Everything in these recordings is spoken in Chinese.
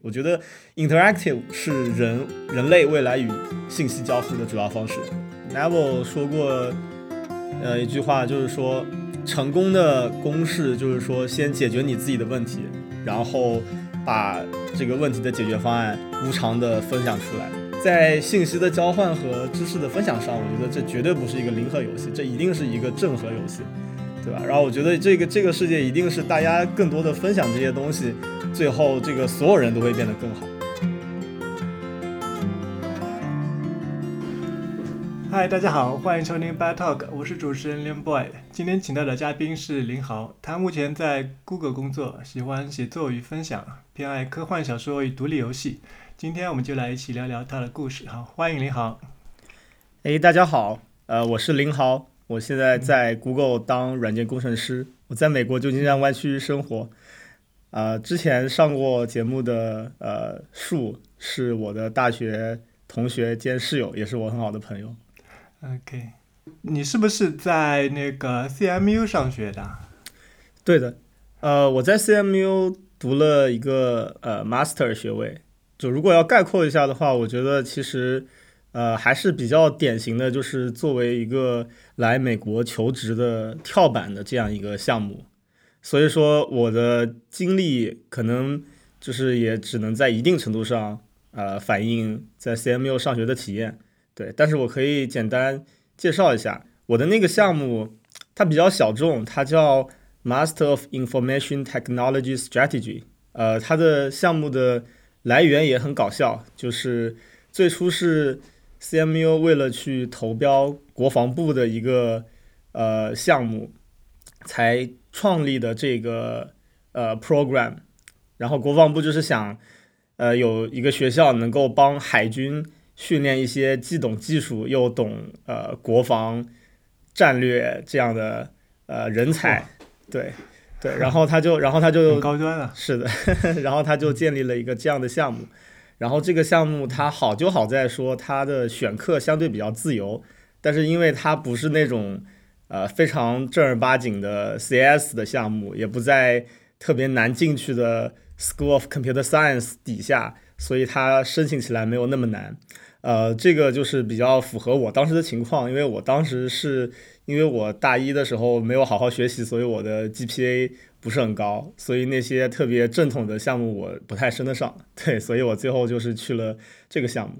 我觉得 interactive 是人人类未来与信息交互的主要方式。Neville 说过，呃，一句话就是说，成功的公式就是说，先解决你自己的问题，然后把这个问题的解决方案无偿的分享出来。在信息的交换和知识的分享上，我觉得这绝对不是一个零和游戏，这一定是一个正和游戏，对吧？然后我觉得这个这个世界一定是大家更多的分享这些东西。最后，这个所有人都会变得更好。嗨，大家好，欢迎收听 Bad Talk，我是主持人 Lin Boy。今天请到的嘉宾是林豪，他目前在 Google 工作，喜欢写作与分享，偏爱科幻小说与独立游戏。今天我们就来一起聊聊他的故事。好，欢迎林豪。哎，大家好，呃，我是林豪，我现在在 Google 当软件工程师，我在美国旧金山湾区生活。呃，之前上过节目的呃树是我的大学同学兼室友，也是我很好的朋友。OK，你是不是在那个 CMU 上学的？对的，呃，我在 CMU 读了一个呃 Master 学位。就如果要概括一下的话，我觉得其实呃还是比较典型的，就是作为一个来美国求职的跳板的这样一个项目。所以说，我的经历可能就是也只能在一定程度上，呃，反映在 CMU 上学的体验。对，但是我可以简单介绍一下我的那个项目，它比较小众，它叫 Master of Information Technology Strategy。呃，它的项目的来源也很搞笑，就是最初是 CMU 为了去投标国防部的一个呃项目，才。创立的这个呃 program，然后国防部就是想，呃有一个学校能够帮海军训练一些既懂技术又懂呃国防战略这样的呃人才，对对，然后他就然后他就高端了，是的，然后他就建立了一个这样的项目，然后这个项目它好就好在说它的选课相对比较自由，但是因为它不是那种。呃，非常正儿八经的 CS 的项目，也不在特别难进去的 School of Computer Science 底下，所以它申请起来没有那么难。呃，这个就是比较符合我当时的情况，因为我当时是因为我大一的时候没有好好学习，所以我的 GPA 不是很高，所以那些特别正统的项目我不太升得上。对，所以我最后就是去了这个项目。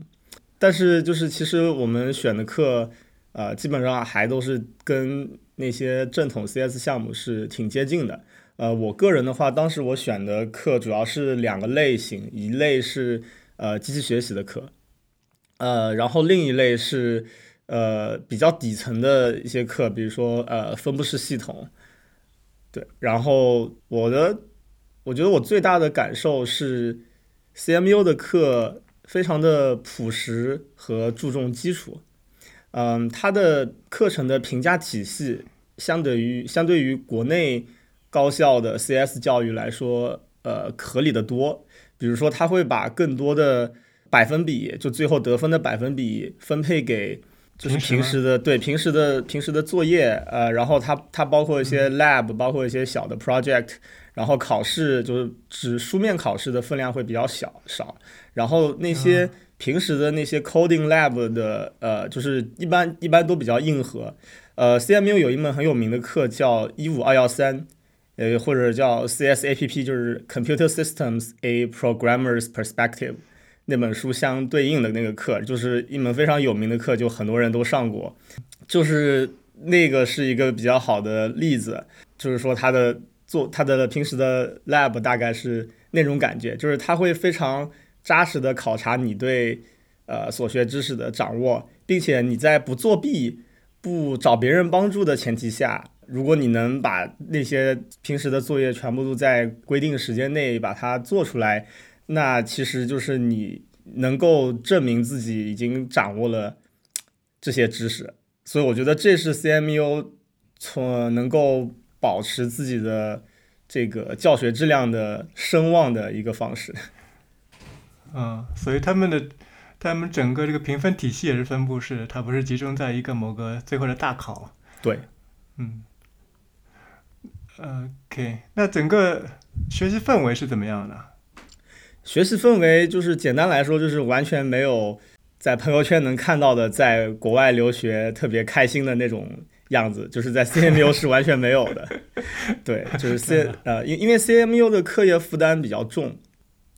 但是就是其实我们选的课。呃，基本上还都是跟那些正统 CS 项目是挺接近的。呃，我个人的话，当时我选的课主要是两个类型，一类是呃机器学习的课，呃，然后另一类是呃比较底层的一些课，比如说呃分布式系统。对，然后我的我觉得我最大的感受是 CMU 的课非常的朴实和注重基础。嗯，它的课程的评价体系相对于相对于国内高校的 CS 教育来说，呃，合理的多。比如说，他会把更多的百分比，就最后得分的百分比分配给就是平时的对平时的平时的作业，呃，然后它它包括一些 lab，包括一些小的 project，然后考试就是指书面考试的分量会比较小少，然后那些。平时的那些 coding lab 的，呃，就是一般一般都比较硬核。呃，CMU 有一门很有名的课叫一五二幺三，呃，或者叫 CSAPP，就是 Computer Systems A Programmer's Perspective 那本书相对应的那个课，就是一门非常有名的课，就很多人都上过。就是那个是一个比较好的例子，就是说他的做他的平时的 lab 大概是那种感觉，就是他会非常。扎实的考察你对呃所学知识的掌握，并且你在不作弊、不找别人帮助的前提下，如果你能把那些平时的作业全部都在规定时间内把它做出来，那其实就是你能够证明自己已经掌握了这些知识。所以我觉得这是 CMU 从能够保持自己的这个教学质量的声望的一个方式。嗯，所以他们的他们整个这个评分体系也是分布式，它不是集中在一个某个最后的大考。对，嗯，OK，那整个学习氛围是怎么样的？学习氛围就是简单来说，就是完全没有在朋友圈能看到的，在国外留学特别开心的那种样子，就是在 CMU 是完全没有的。对，就是 C 呃，因因为 CMU 的课业负担比较重，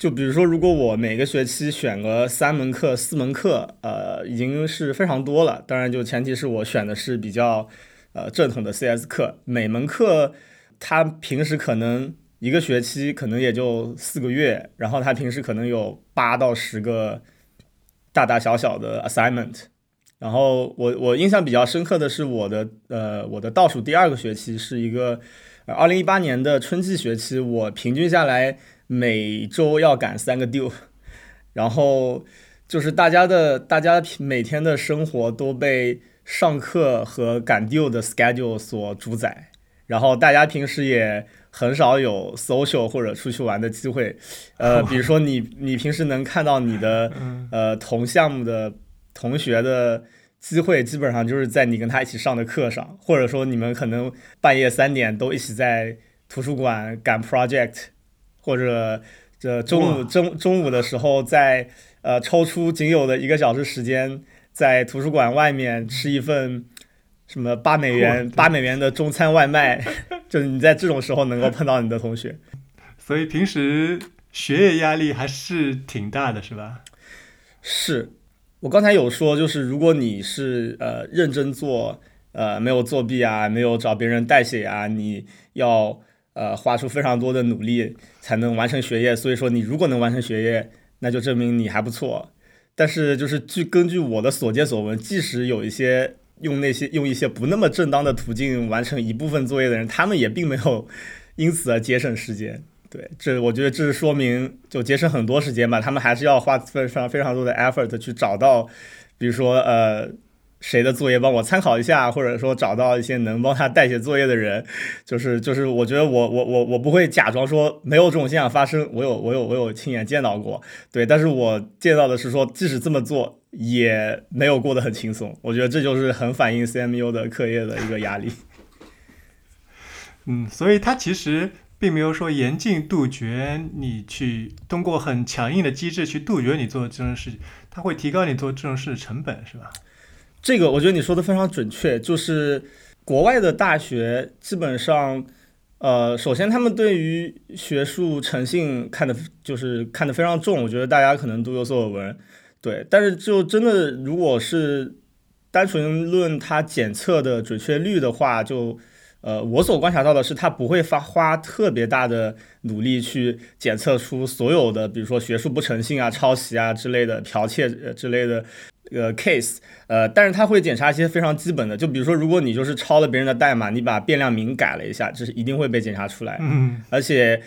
就比如说，如果我每个学期选个三门课、四门课，呃，已经是非常多了。当然，就前提是我选的是比较呃正统的 CS 课，每门课他平时可能。一个学期可能也就四个月，然后他平时可能有八到十个大大小小的 assignment，然后我我印象比较深刻的是我的呃我的倒数第二个学期是一个二零一八年的春季学期，我平均下来每周要赶三个 due，然后就是大家的大家每天的生活都被上课和赶 due 的 schedule 所主宰，然后大家平时也。很少有 social 或者出去玩的机会，呃，比如说你你平时能看到你的呃同项目的同学的机会，基本上就是在你跟他一起上的课上，或者说你们可能半夜三点都一起在图书馆赶 project，或者这中午中中午的时候在呃抽出仅有的一个小时时间，在图书馆外面吃一份。什么八美元八美元的中餐外卖，就是你在这种时候能够碰到你的同学，所以平时学业压力还是挺大的，是吧？是我刚才有说，就是如果你是呃认真做，呃没有作弊啊，没有找别人代写啊，你要呃花出非常多的努力才能完成学业。所以说，你如果能完成学业，那就证明你还不错。但是就是据根据我的所见所闻，即使有一些。用那些用一些不那么正当的途径完成一部分作业的人，他们也并没有因此而节省时间。对，这我觉得这是说明就节省很多时间吧。他们还是要花非常非常多的 effort 去找到，比如说呃。谁的作业帮我参考一下，或者说找到一些能帮他代写作业的人，就是就是，我觉得我我我我不会假装说没有这种现象发生，我有我有我有亲眼见到过，对，但是我见到的是说，即使这么做也没有过得很轻松，我觉得这就是很反映 CMU 的课业的一个压力。嗯，所以他其实并没有说严禁杜绝你去通过很强硬的机制去杜绝你做这种事情，他会提高你做这种事的成本，是吧？这个我觉得你说的非常准确，就是国外的大学基本上，呃，首先他们对于学术诚信看的，就是看得非常重，我觉得大家可能都有所耳闻，对。但是就真的如果是单纯论它检测的准确率的话，就呃，我所观察到的是，它不会发花特别大的努力去检测出所有的，比如说学术不诚信啊、抄袭啊之类的、剽窃之类的。呃，case，呃，但是他会检查一些非常基本的，就比如说，如果你就是抄了别人的代码，你把变量名改了一下，这是一定会被检查出来。嗯，而且，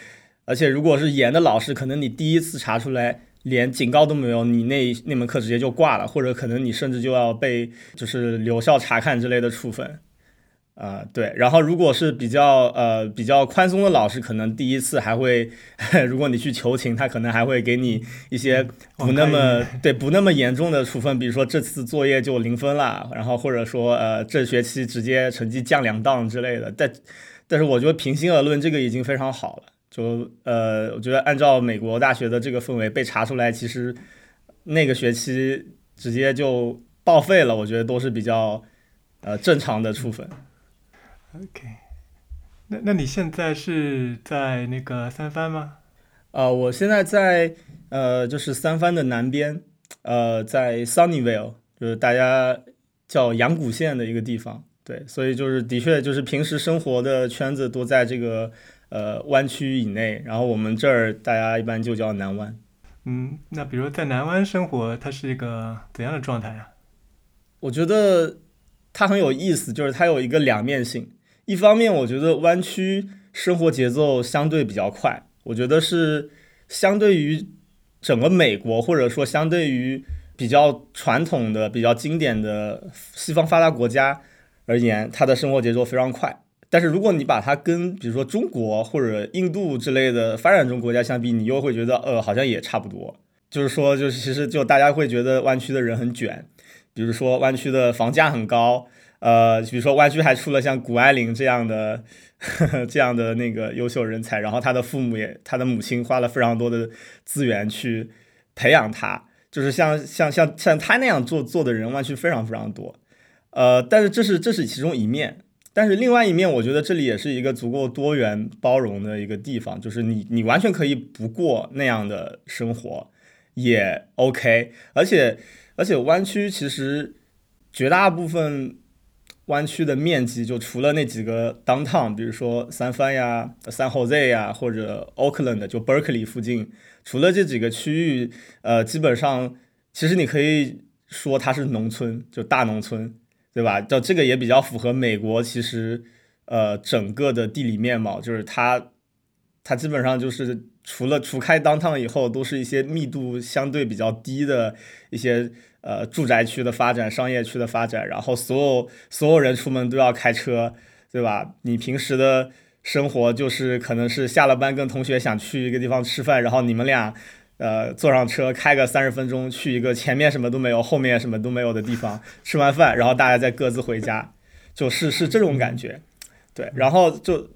而且如果是严的老师，可能你第一次查出来连警告都没有，你那那门课直接就挂了，或者可能你甚至就要被就是留校查看之类的处分。啊，对，然后如果是比较呃比较宽松的老师，可能第一次还会，如果你去求情，他可能还会给你一些不那么对不那么严重的处分，比如说这次作业就零分了，然后或者说呃这学期直接成绩降两档之类的。但但是我觉得平心而论，这个已经非常好了。就呃，我觉得按照美国大学的这个氛围被查出来，其实那个学期直接就报废了，我觉得都是比较呃正常的处分。OK，那那你现在是在那个三藩吗？呃，我现在在呃，就是三藩的南边，呃，在 Sunnyvale，就是大家叫阳谷县的一个地方。对，所以就是的确就是平时生活的圈子都在这个呃湾区以内，然后我们这儿大家一般就叫南湾。嗯，那比如在南湾生活，它是一个怎样的状态啊？我觉得它很有意思，就是它有一个两面性。一方面，我觉得湾区生活节奏相对比较快，我觉得是相对于整个美国，或者说相对于比较传统的、比较经典的西方发达国家而言，它的生活节奏非常快。但是如果你把它跟比如说中国或者印度之类的发展中国家相比，你又会觉得呃好像也差不多。就是说，就是其实就大家会觉得湾区的人很卷，比如说湾区的房价很高。呃，比如说湾区还出了像谷爱凌这样的这样的那个优秀人才，然后他的父母也，他的母亲花了非常多的资源去培养他，就是像像像像他那样做做的人，湾区非常非常多。呃，但是这是这是其中一面，但是另外一面，我觉得这里也是一个足够多元包容的一个地方，就是你你完全可以不过那样的生活也 OK，而且而且湾区其实绝大部分。湾区的面积就除了那几个 downtown，比如说三藩呀、San Jose 呀，或者 Oakland，就 Berkeley 附近，除了这几个区域，呃，基本上其实你可以说它是农村，就大农村，对吧？就这个也比较符合美国其实呃整个的地理面貌，就是它它基本上就是除了除开 downtown 以后，都是一些密度相对比较低的一些。呃，住宅区的发展，商业区的发展，然后所有所有人出门都要开车，对吧？你平时的生活就是可能是下了班跟同学想去一个地方吃饭，然后你们俩呃坐上车开个三十分钟去一个前面什么都没有，后面什么都没有的地方，吃完饭然后大家再各自回家，就是是这种感觉，对，然后就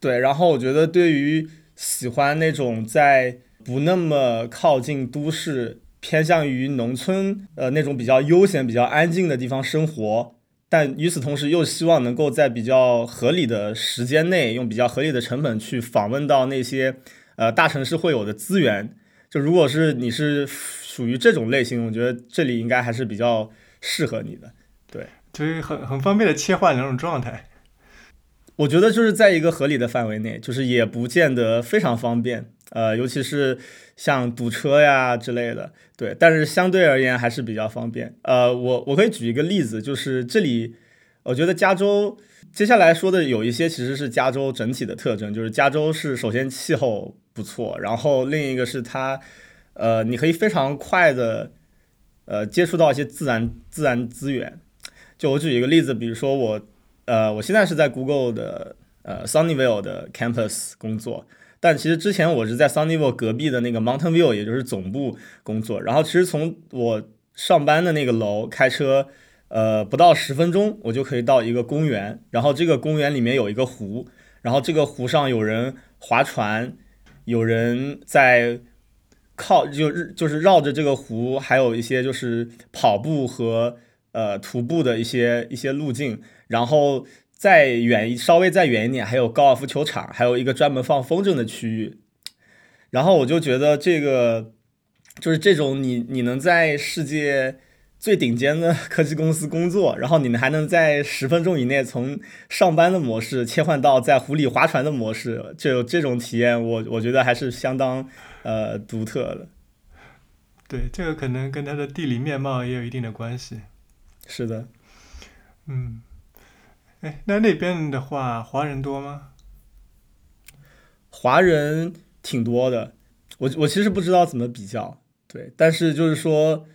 对，然后我觉得对于喜欢那种在不那么靠近都市。偏向于农村，呃，那种比较悠闲、比较安静的地方生活，但与此同时又希望能够在比较合理的时间内，用比较合理的成本去访问到那些，呃，大城市会有的资源。就如果是你是属于这种类型，我觉得这里应该还是比较适合你的。对，就是很很方便的切换两种状态。我觉得就是在一个合理的范围内，就是也不见得非常方便。呃，尤其是像堵车呀之类的，对，但是相对而言还是比较方便。呃，我我可以举一个例子，就是这里，我觉得加州接下来说的有一些其实是加州整体的特征，就是加州是首先气候不错，然后另一个是它，呃，你可以非常快的，呃，接触到一些自然自然资源。就我举一个例子，比如说我，呃，我现在是在 Google 的呃 Sunnyvale 的 campus 工作。但其实之前我是在 Sunnyvale 隔壁的那个 Mountain View，也就是总部工作。然后其实从我上班的那个楼开车，呃，不到十分钟，我就可以到一个公园。然后这个公园里面有一个湖，然后这个湖上有人划船，有人在靠，就就是绕着这个湖，还有一些就是跑步和呃徒步的一些一些路径，然后。再远稍微再远一点，还有高尔夫球场，还有一个专门放风筝的区域。然后我就觉得这个就是这种你你能在世界最顶尖的科技公司工作，然后你们还能在十分钟以内从上班的模式切换到在湖里划船的模式，就这种体验，我我觉得还是相当呃独特的。对，这个可能跟它的地理面貌也有一定的关系。是的，嗯。哎，那那边的话，华人多吗？华人挺多的，我我其实不知道怎么比较，对，但是就是说，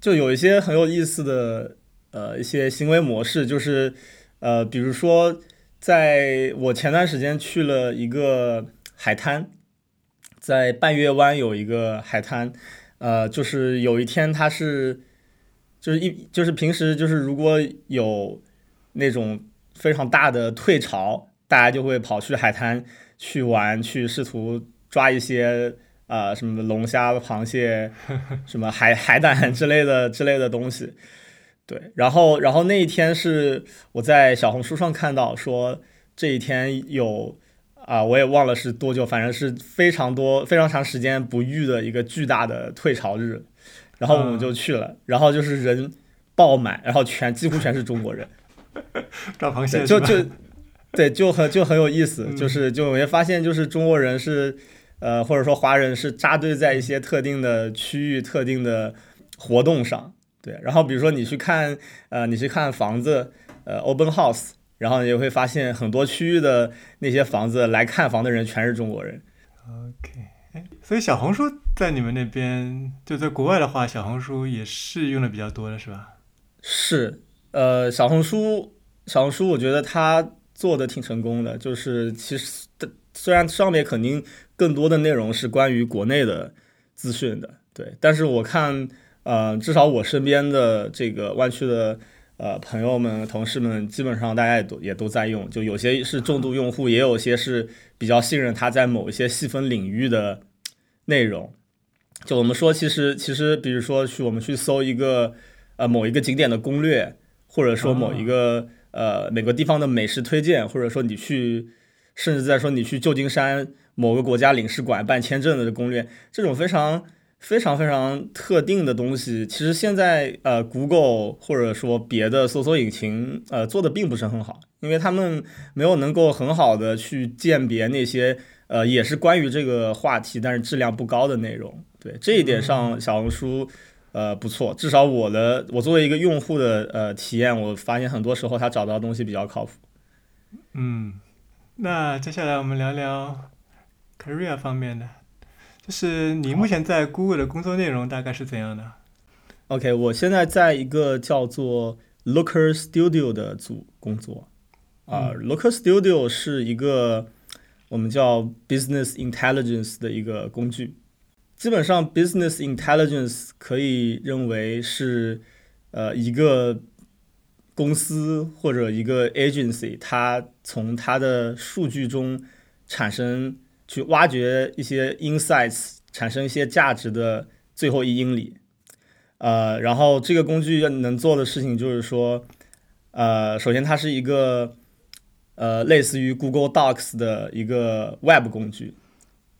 就有一些很有意思的呃一些行为模式，就是呃，比如说，在我前段时间去了一个海滩，在半月湾有一个海滩，呃，就是有一天它是，就是一就是平时就是如果有那种。非常大的退潮，大家就会跑去海滩去玩，去试图抓一些呃什么龙虾、螃蟹、什么海海胆之类的之类的东西。对，然后然后那一天是我在小红书上看到说这一天有啊，我也忘了是多久，反正是非常多非常长时间不遇的一个巨大的退潮日，然后我们就去了，然后就是人爆满，然后全几乎全是中国人。抓螃蟹就就对，就很就很有意思，就是就我也发现，就是中国人是呃，或者说华人是扎堆在一些特定的区域、特定的活动上，对。然后比如说你去看呃，你去看房子，呃，open house，然后你会发现很多区域的那些房子来看房的人全是中国人。OK，哎，所以小红书在你们那边就在国外的话，小红书也是用的比较多的是吧？是。呃，小红书，小红书，我觉得它做的挺成功的。就是其实，虽然上面肯定更多的内容是关于国内的资讯的，对。但是我看，呃，至少我身边的这个湾区的呃朋友们、同事们，基本上大家也都也都在用。就有些是重度用户，也有些是比较信任它在某一些细分领域的内容。就我们说，其实其实，比如说去我们去搜一个呃某一个景点的攻略，或者说某一个呃每个地方的美食推荐，或者说你去，甚至在说你去旧金山某个国家领事馆办签证的攻略，这种非常。非常非常特定的东西，其实现在呃，Google 或者说别的搜索引擎呃做的并不是很好，因为他们没有能够很好的去鉴别那些呃也是关于这个话题但是质量不高的内容。对这一点上，小红书呃不错，至少我的我作为一个用户的呃体验，我发现很多时候他找到东西比较靠谱。嗯，那接下来我们聊聊 career 方面的。就是你目前在 Google 的工作内容大概是怎样的？OK，我现在在一个叫做 Looker Studio 的组工作。啊，Looker Studio 是一个我们叫 Business Intelligence 的一个工具。基本上，Business Intelligence 可以认为是呃一个公司或者一个 agency，它从它的数据中产生。去挖掘一些 insights，产生一些价值的最后一英里，呃，然后这个工具能做的事情就是说，呃，首先它是一个呃类似于 Google Docs 的一个 Web 工具，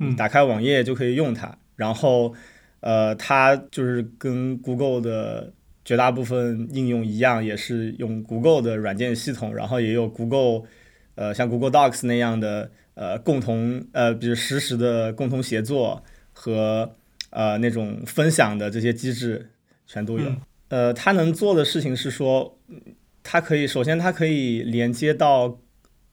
嗯，打开网页就可以用它。然后，呃，它就是跟 Google 的绝大部分应用一样，也是用 Google 的软件系统，然后也有 Google，呃，像 Google Docs 那样的。呃，共同呃，比如实时的共同协作和呃那种分享的这些机制全都有。呃，它能做的事情是说，它可以首先它可以连接到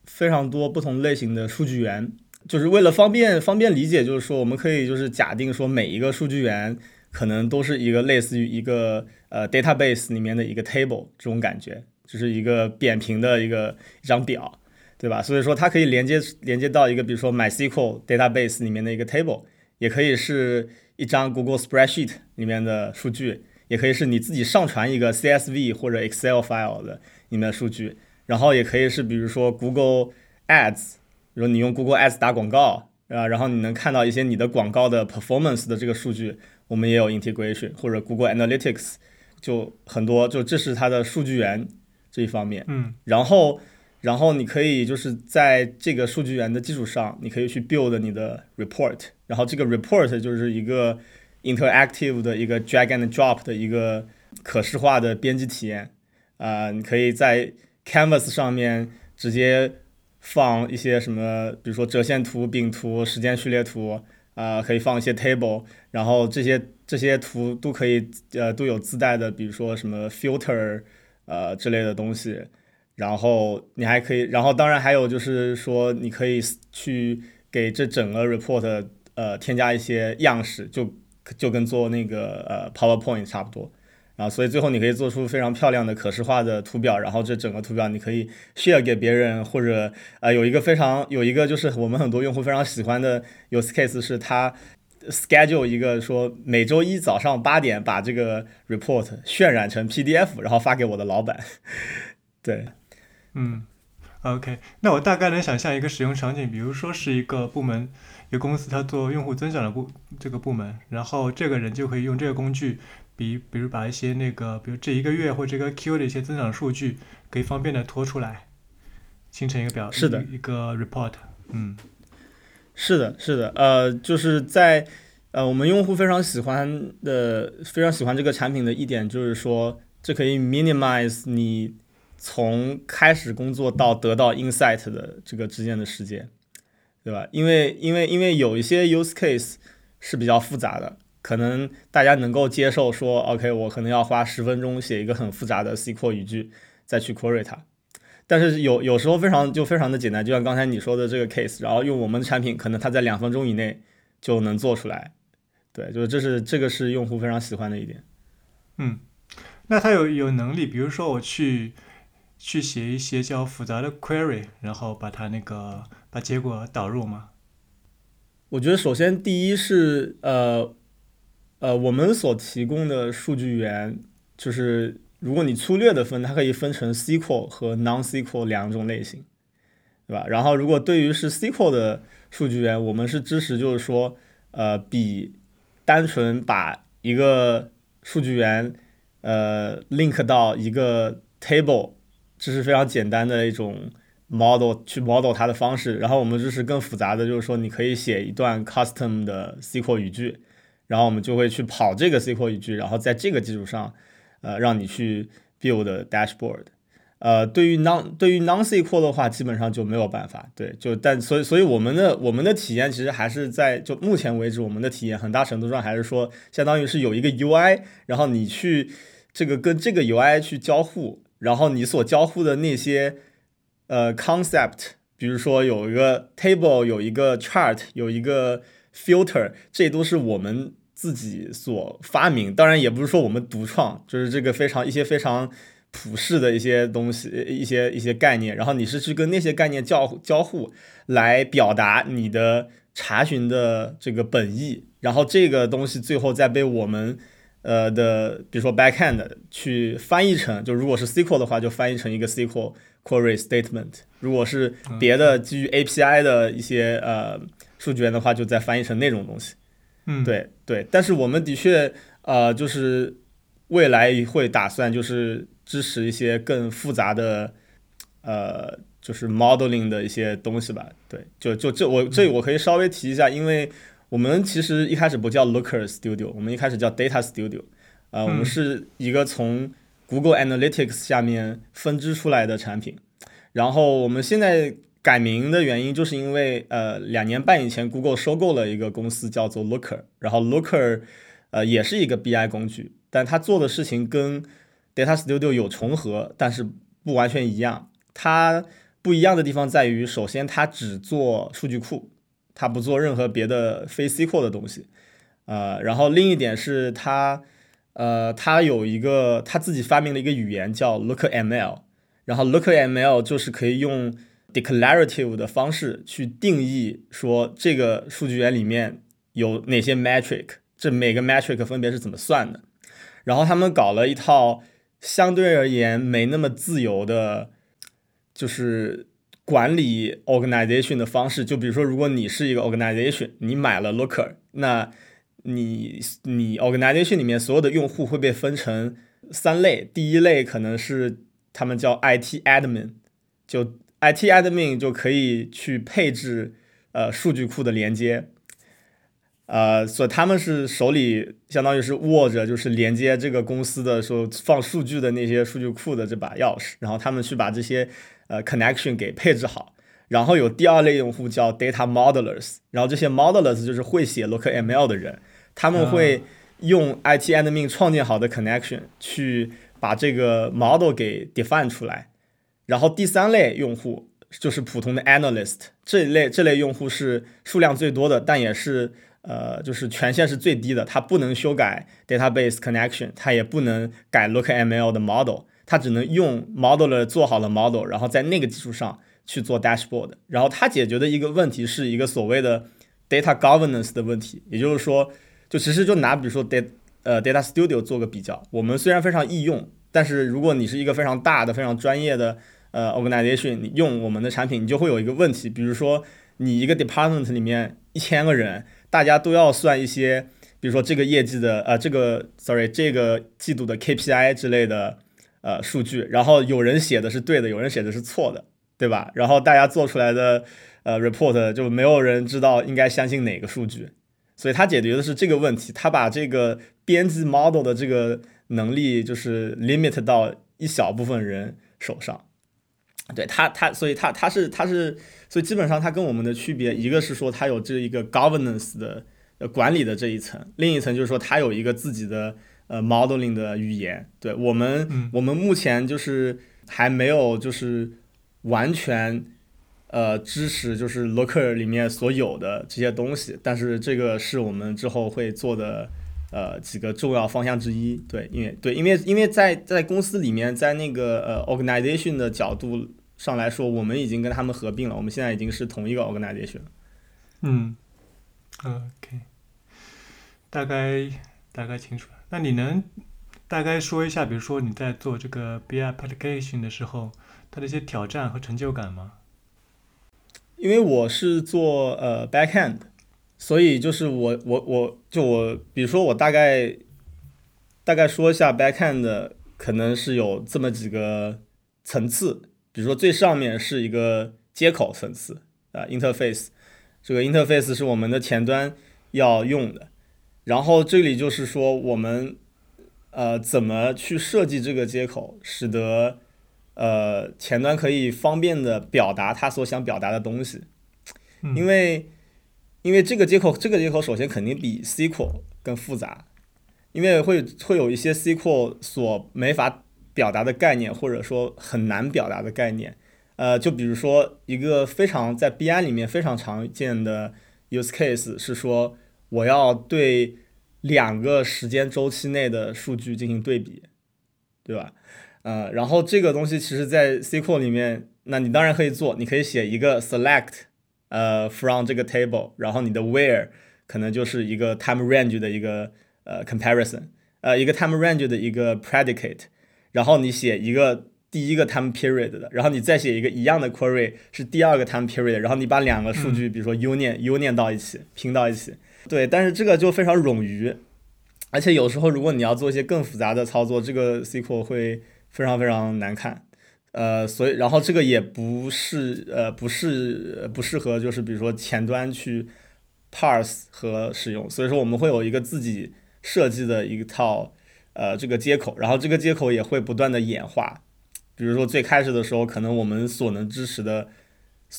非常多不同类型的数据源，就是为了方便方便理解，就是说我们可以就是假定说每一个数据源可能都是一个类似于一个呃 database 里面的一个 table 这种感觉，就是一个扁平的一个一张表。对吧？所以说它可以连接连接到一个，比如说 MySQL database 里面的一个 table，也可以是一张 Google Spreadsheet 里面的数据，也可以是你自己上传一个 CSV 或者 Excel file 的里面的数据，然后也可以是比如说 Google Ads，比如你用 Google Ads 打广告啊，然后你能看到一些你的广告的 performance 的这个数据，我们也有 integration，或者 Google Analytics，就很多，就这是它的数据源这一方面，嗯，然后。然后你可以就是在这个数据源的基础上，你可以去 build 你的 report。然后这个 report 就是一个 interactive 的一个 drag and drop 的一个可视化的编辑体验。啊，你可以在 canvas 上面直接放一些什么，比如说折线图、饼图、时间序列图，啊，可以放一些 table。然后这些这些图都可以呃都有自带的，比如说什么 filter，呃之类的东西。然后你还可以，然后当然还有就是说，你可以去给这整个 report 呃添加一些样式，就就跟做那个呃 PowerPoint 差不多。啊所以最后你可以做出非常漂亮的可视化的图表，然后这整个图表你可以 share 给别人，或者呃有一个非常有一个就是我们很多用户非常喜欢的 use case 是它 schedule 一个说每周一早上八点把这个 report 渲染成 PDF，然后发给我的老板。对。嗯，OK，那我大概能想象一个使用场景，比如说是一个部门，一个公司，它做用户增长的部这个部门，然后这个人就可以用这个工具，比比如把一些那个，比如这一个月或这个 Q 的一些增长数据，可以方便的拖出来，形成一个表，是的，一个 report，嗯，是的，是的，呃，就是在呃我们用户非常喜欢的，非常喜欢这个产品的一点就是说，这可以 minimize 你。从开始工作到得到 insight 的这个之间的时间，对吧？因为因为因为有一些 use case 是比较复杂的，可能大家能够接受说，OK，我可能要花十分钟写一个很复杂的 SQL 语句再去 query 它。但是有有时候非常就非常的简单，就像刚才你说的这个 case，然后用我们的产品，可能它在两分钟以内就能做出来。对，就是这是这个是用户非常喜欢的一点。嗯，那他有有能力，比如说我去。去写一些较复杂的 query，然后把它那个把结果导入吗？我觉得首先第一是呃呃，我们所提供的数据源就是如果你粗略的分，它可以分成 SQL 和 non-SQL 两种类型，对吧？然后如果对于是 SQL 的数据源，我们是支持，就是说，呃，比单纯把一个数据源，呃，link 到一个 table，这是非常简单的一种 model 去 model 它的方式。然后我们支持更复杂的，就是说你可以写一段 custom 的 SQL 语句。然后我们就会去跑这个 SQL 语句，然后在这个基础上，呃，让你去 build dashboard。呃，对于 non 对于 non SQL 的话，基本上就没有办法。对，就但所以所以我们的我们的体验其实还是在就目前为止，我们的体验很大程度上还是说，相当于是有一个 UI，然后你去这个跟这个 UI 去交互，然后你所交互的那些呃 concept，比如说有一个 table，有一个 chart，有一个 filter，这都是我们自己所发明，当然也不是说我们独创，就是这个非常一些非常普世的一些东西，一些一些概念。然后你是去跟那些概念交交互，来表达你的查询的这个本意。然后这个东西最后再被我们呃的，比如说 backend 去翻译成，就如果是 SQL 的话，就翻译成一个 SQL query statement；如果是别的基于 API 的一些呃。数据源的话，就再翻译成那种东西。嗯，对对，但是我们的确，呃，就是未来会打算就是支持一些更复杂的，呃，就是 modeling 的一些东西吧。对，就就这我这我可以稍微提一下，因为我们其实一开始不叫 Looker Studio，我们一开始叫 Data Studio。呃，我们是一个从 Google Analytics 下面分支出来的产品，然后我们现在。改名的原因就是因为，呃，两年半以前，Google 收购了一个公司叫做 Looker，然后 Looker，呃，也是一个 BI 工具，但它做的事情跟 Data Studio 有重合，但是不完全一样。它不一样的地方在于，首先它只做数据库，它不做任何别的非 SQL 的东西。呃，然后另一点是它，呃，它有一个它自己发明了一个语言叫 Looker ML，然后 Looker ML 就是可以用。Declarative 的方式去定义说这个数据源里面有哪些 metric，这每个 metric 分别是怎么算的。然后他们搞了一套相对而言没那么自由的，就是管理 organization 的方式。就比如说，如果你是一个 organization，你买了 Looker，那你你 organization 里面所有的用户会被分成三类。第一类可能是他们叫 IT admin，就 IT admin 就可以去配置呃数据库的连接，呃，所以他们是手里相当于是握着就是连接这个公司的时候放数据的那些数据库的这把钥匙，然后他们去把这些呃 connection 给配置好。然后有第二类用户叫 data modelers，然后这些 modelers 就是会写 Looker ML 的人，他们会用 IT admin 创建好的 connection 去把这个 model 给 define 出来。然后第三类用户就是普通的 analyst，这一类这类用户是数量最多的，但也是呃就是权限是最低的，它不能修改 database connection，它也不能改 look ml 的 model，它只能用 modeler 做好了 model，然后在那个基础上去做 dashboard。然后它解决的一个问题是一个所谓的 data governance 的问题，也就是说，就其实就拿比如说 data 呃 data studio 做个比较，我们虽然非常易用，但是如果你是一个非常大的、非常专业的呃，organization，你用我们的产品，你就会有一个问题，比如说你一个 department 里面一千个人，大家都要算一些，比如说这个业绩的，呃，这个 sorry，这个季度的 KPI 之类的，呃，数据，然后有人写的是对的，有人写的是错的，对吧？然后大家做出来的呃 report 就没有人知道应该相信哪个数据，所以他解决的是这个问题，他把这个编辑 model 的这个能力就是 limit 到一小部分人手上。对他，他所以他他是他是所以基本上他跟我们的区别，一个是说他有这一个 governance 的呃管理的这一层，另一层就是说他有一个自己的呃 modeling 的语言。对我们我们目前就是还没有就是完全呃支持就是 Looker 里面所有的这些东西，但是这个是我们之后会做的。呃，几个重要方向之一，对，因为对，因为因为在在公司里面，在那个呃 organization 的角度上来说，我们已经跟他们合并了，我们现在已经是同一个 organization。嗯，OK，大概大概清楚了。那你能大概说一下，比如说你在做这个 BI application 的时候，它的一些挑战和成就感吗？因为我是做呃 backend，所以就是我我我就我，比如说我大概大概说一下 backend，可能是有这么几个层次，比如说最上面是一个接口层次啊，interface，这个 interface 是我们的前端要用的，然后这里就是说我们呃怎么去设计这个接口，使得呃，前端可以方便的表达他所想表达的东西，因为因为这个接口这个接口首先肯定比 SQL 更复杂，因为会会有一些 SQL 所没法表达的概念，或者说很难表达的概念，呃，就比如说一个非常在 BI 里面非常常见的 use case 是说我要对两个时间周期内的数据进行对比，对吧？呃，然后这个东西其实，在 SQL 里面，那你当然可以做，你可以写一个 select，呃，from 这个 table，然后你的 where 可能就是一个 time range 的一个呃 comparison，呃，一个 time range 的一个 predicate，然后你写一个第一个 time period 的，然后你再写一个一样的 query 是第二个 time period，然后你把两个数据，比如说 union union 到一起拼到一起，对，但是这个就非常冗余，而且有时候如果你要做一些更复杂的操作，这个 SQL 会。非常非常难看，呃，所以然后这个也不是呃不是不适合就是比如说前端去 parse 和使用，所以说我们会有一个自己设计的一套呃这个接口，然后这个接口也会不断的演化，比如说最开始的时候可能我们所能支持的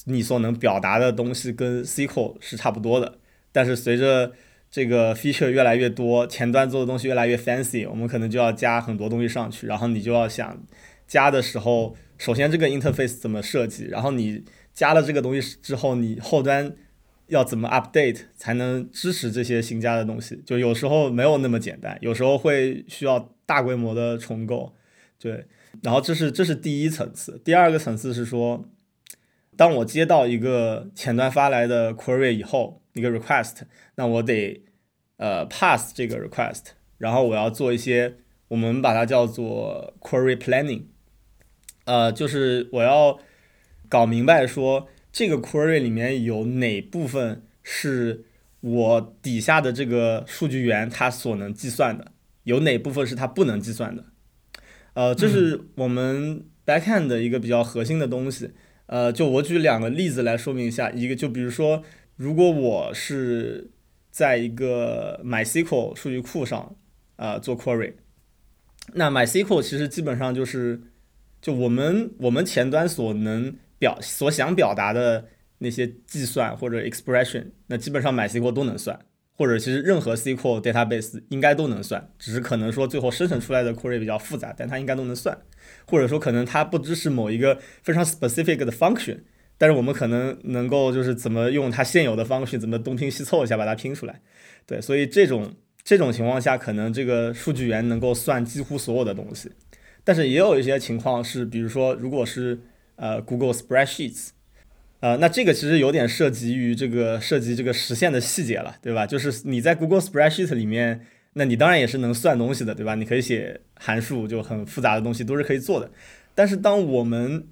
你所能表达的东西跟 SQL 是差不多的，但是随着这个 feature 越来越多，前端做的东西越来越 fancy，我们可能就要加很多东西上去。然后你就要想加的时候，首先这个 interface 怎么设计，然后你加了这个东西之后，你后端要怎么 update 才能支持这些新加的东西？就有时候没有那么简单，有时候会需要大规模的重构。对，然后这是这是第一层次。第二个层次是说，当我接到一个前端发来的 query 以后。一个 request，那我得呃 pass 这个 request，然后我要做一些，我们把它叫做 query planning，呃，就是我要搞明白说这个 query 里面有哪部分是我底下的这个数据源它所能计算的，有哪部分是它不能计算的，呃，这是我们 backend 的一个比较核心的东西，呃，就我举两个例子来说明一下，一个就比如说。如果我是在一个 MySQL 数据库上啊做 query，那 MySQL 其实基本上就是就我们我们前端所能表所想表达的那些计算或者 expression，那基本上 MySQL 都能算，或者其实任何 SQL database 应该都能算，只是可能说最后生成出来的 query 比较复杂，但它应该都能算，或者说可能它不支持某一个非常 specific 的 function。但是我们可能能够就是怎么用它现有的 function，，怎么东拼西凑一下把它拼出来，对，所以这种这种情况下，可能这个数据源能够算几乎所有的东西。但是也有一些情况是，比如说如果是呃 Google Spreadsheets，呃，那这个其实有点涉及于这个涉及这个实现的细节了，对吧？就是你在 Google Spreadsheet 里面，那你当然也是能算东西的，对吧？你可以写函数，就很复杂的东西都是可以做的。但是当我们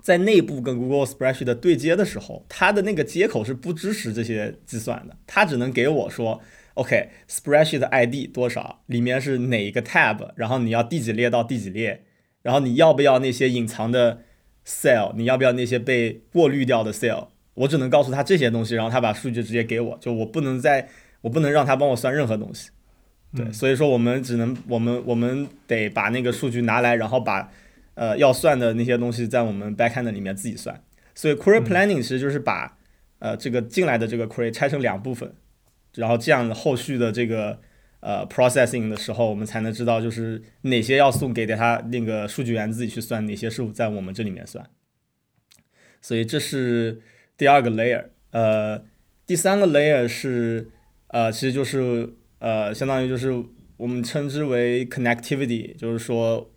在内部跟 Google Spreadsheet 的对接的时候，它的那个接口是不支持这些计算的，它只能给我说，OK，Spreadsheet ID 多少，里面是哪一个 tab，然后你要第几列到第几列，然后你要不要那些隐藏的 cell，你要不要那些被过滤掉的 cell，我只能告诉他这些东西，然后他把数据直接给我，就我不能再，我不能让他帮我算任何东西，对，所以说我们只能，我们我们得把那个数据拿来，然后把。呃，要算的那些东西在我们 backend 里面自己算，所以 query planning 其实就是把呃这个进来的这个 query 拆成两部分，然后这样后续的这个呃 processing 的时候，我们才能知道就是哪些要送给他那个数据源自己去算，哪些是在我们这里面算。所以这是第二个 layer，呃，第三个 layer 是呃其实就是呃相当于就是我们称之为 connectivity，就是说。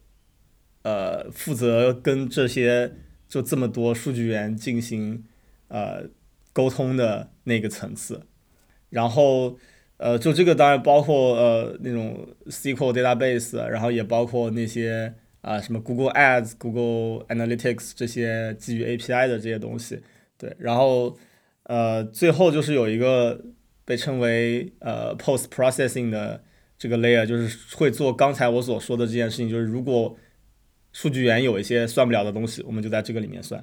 呃，负责跟这些就这么多数据源进行呃沟通的那个层次，然后呃，就这个当然包括呃那种 SQL database，然后也包括那些啊什么 Google Ads、Google Analytics 这些基于 API 的这些东西。对，然后呃最后就是有一个被称为呃 Post Processing 的这个 layer，就是会做刚才我所说的这件事情，就是如果数据源有一些算不了的东西，我们就在这个里面算。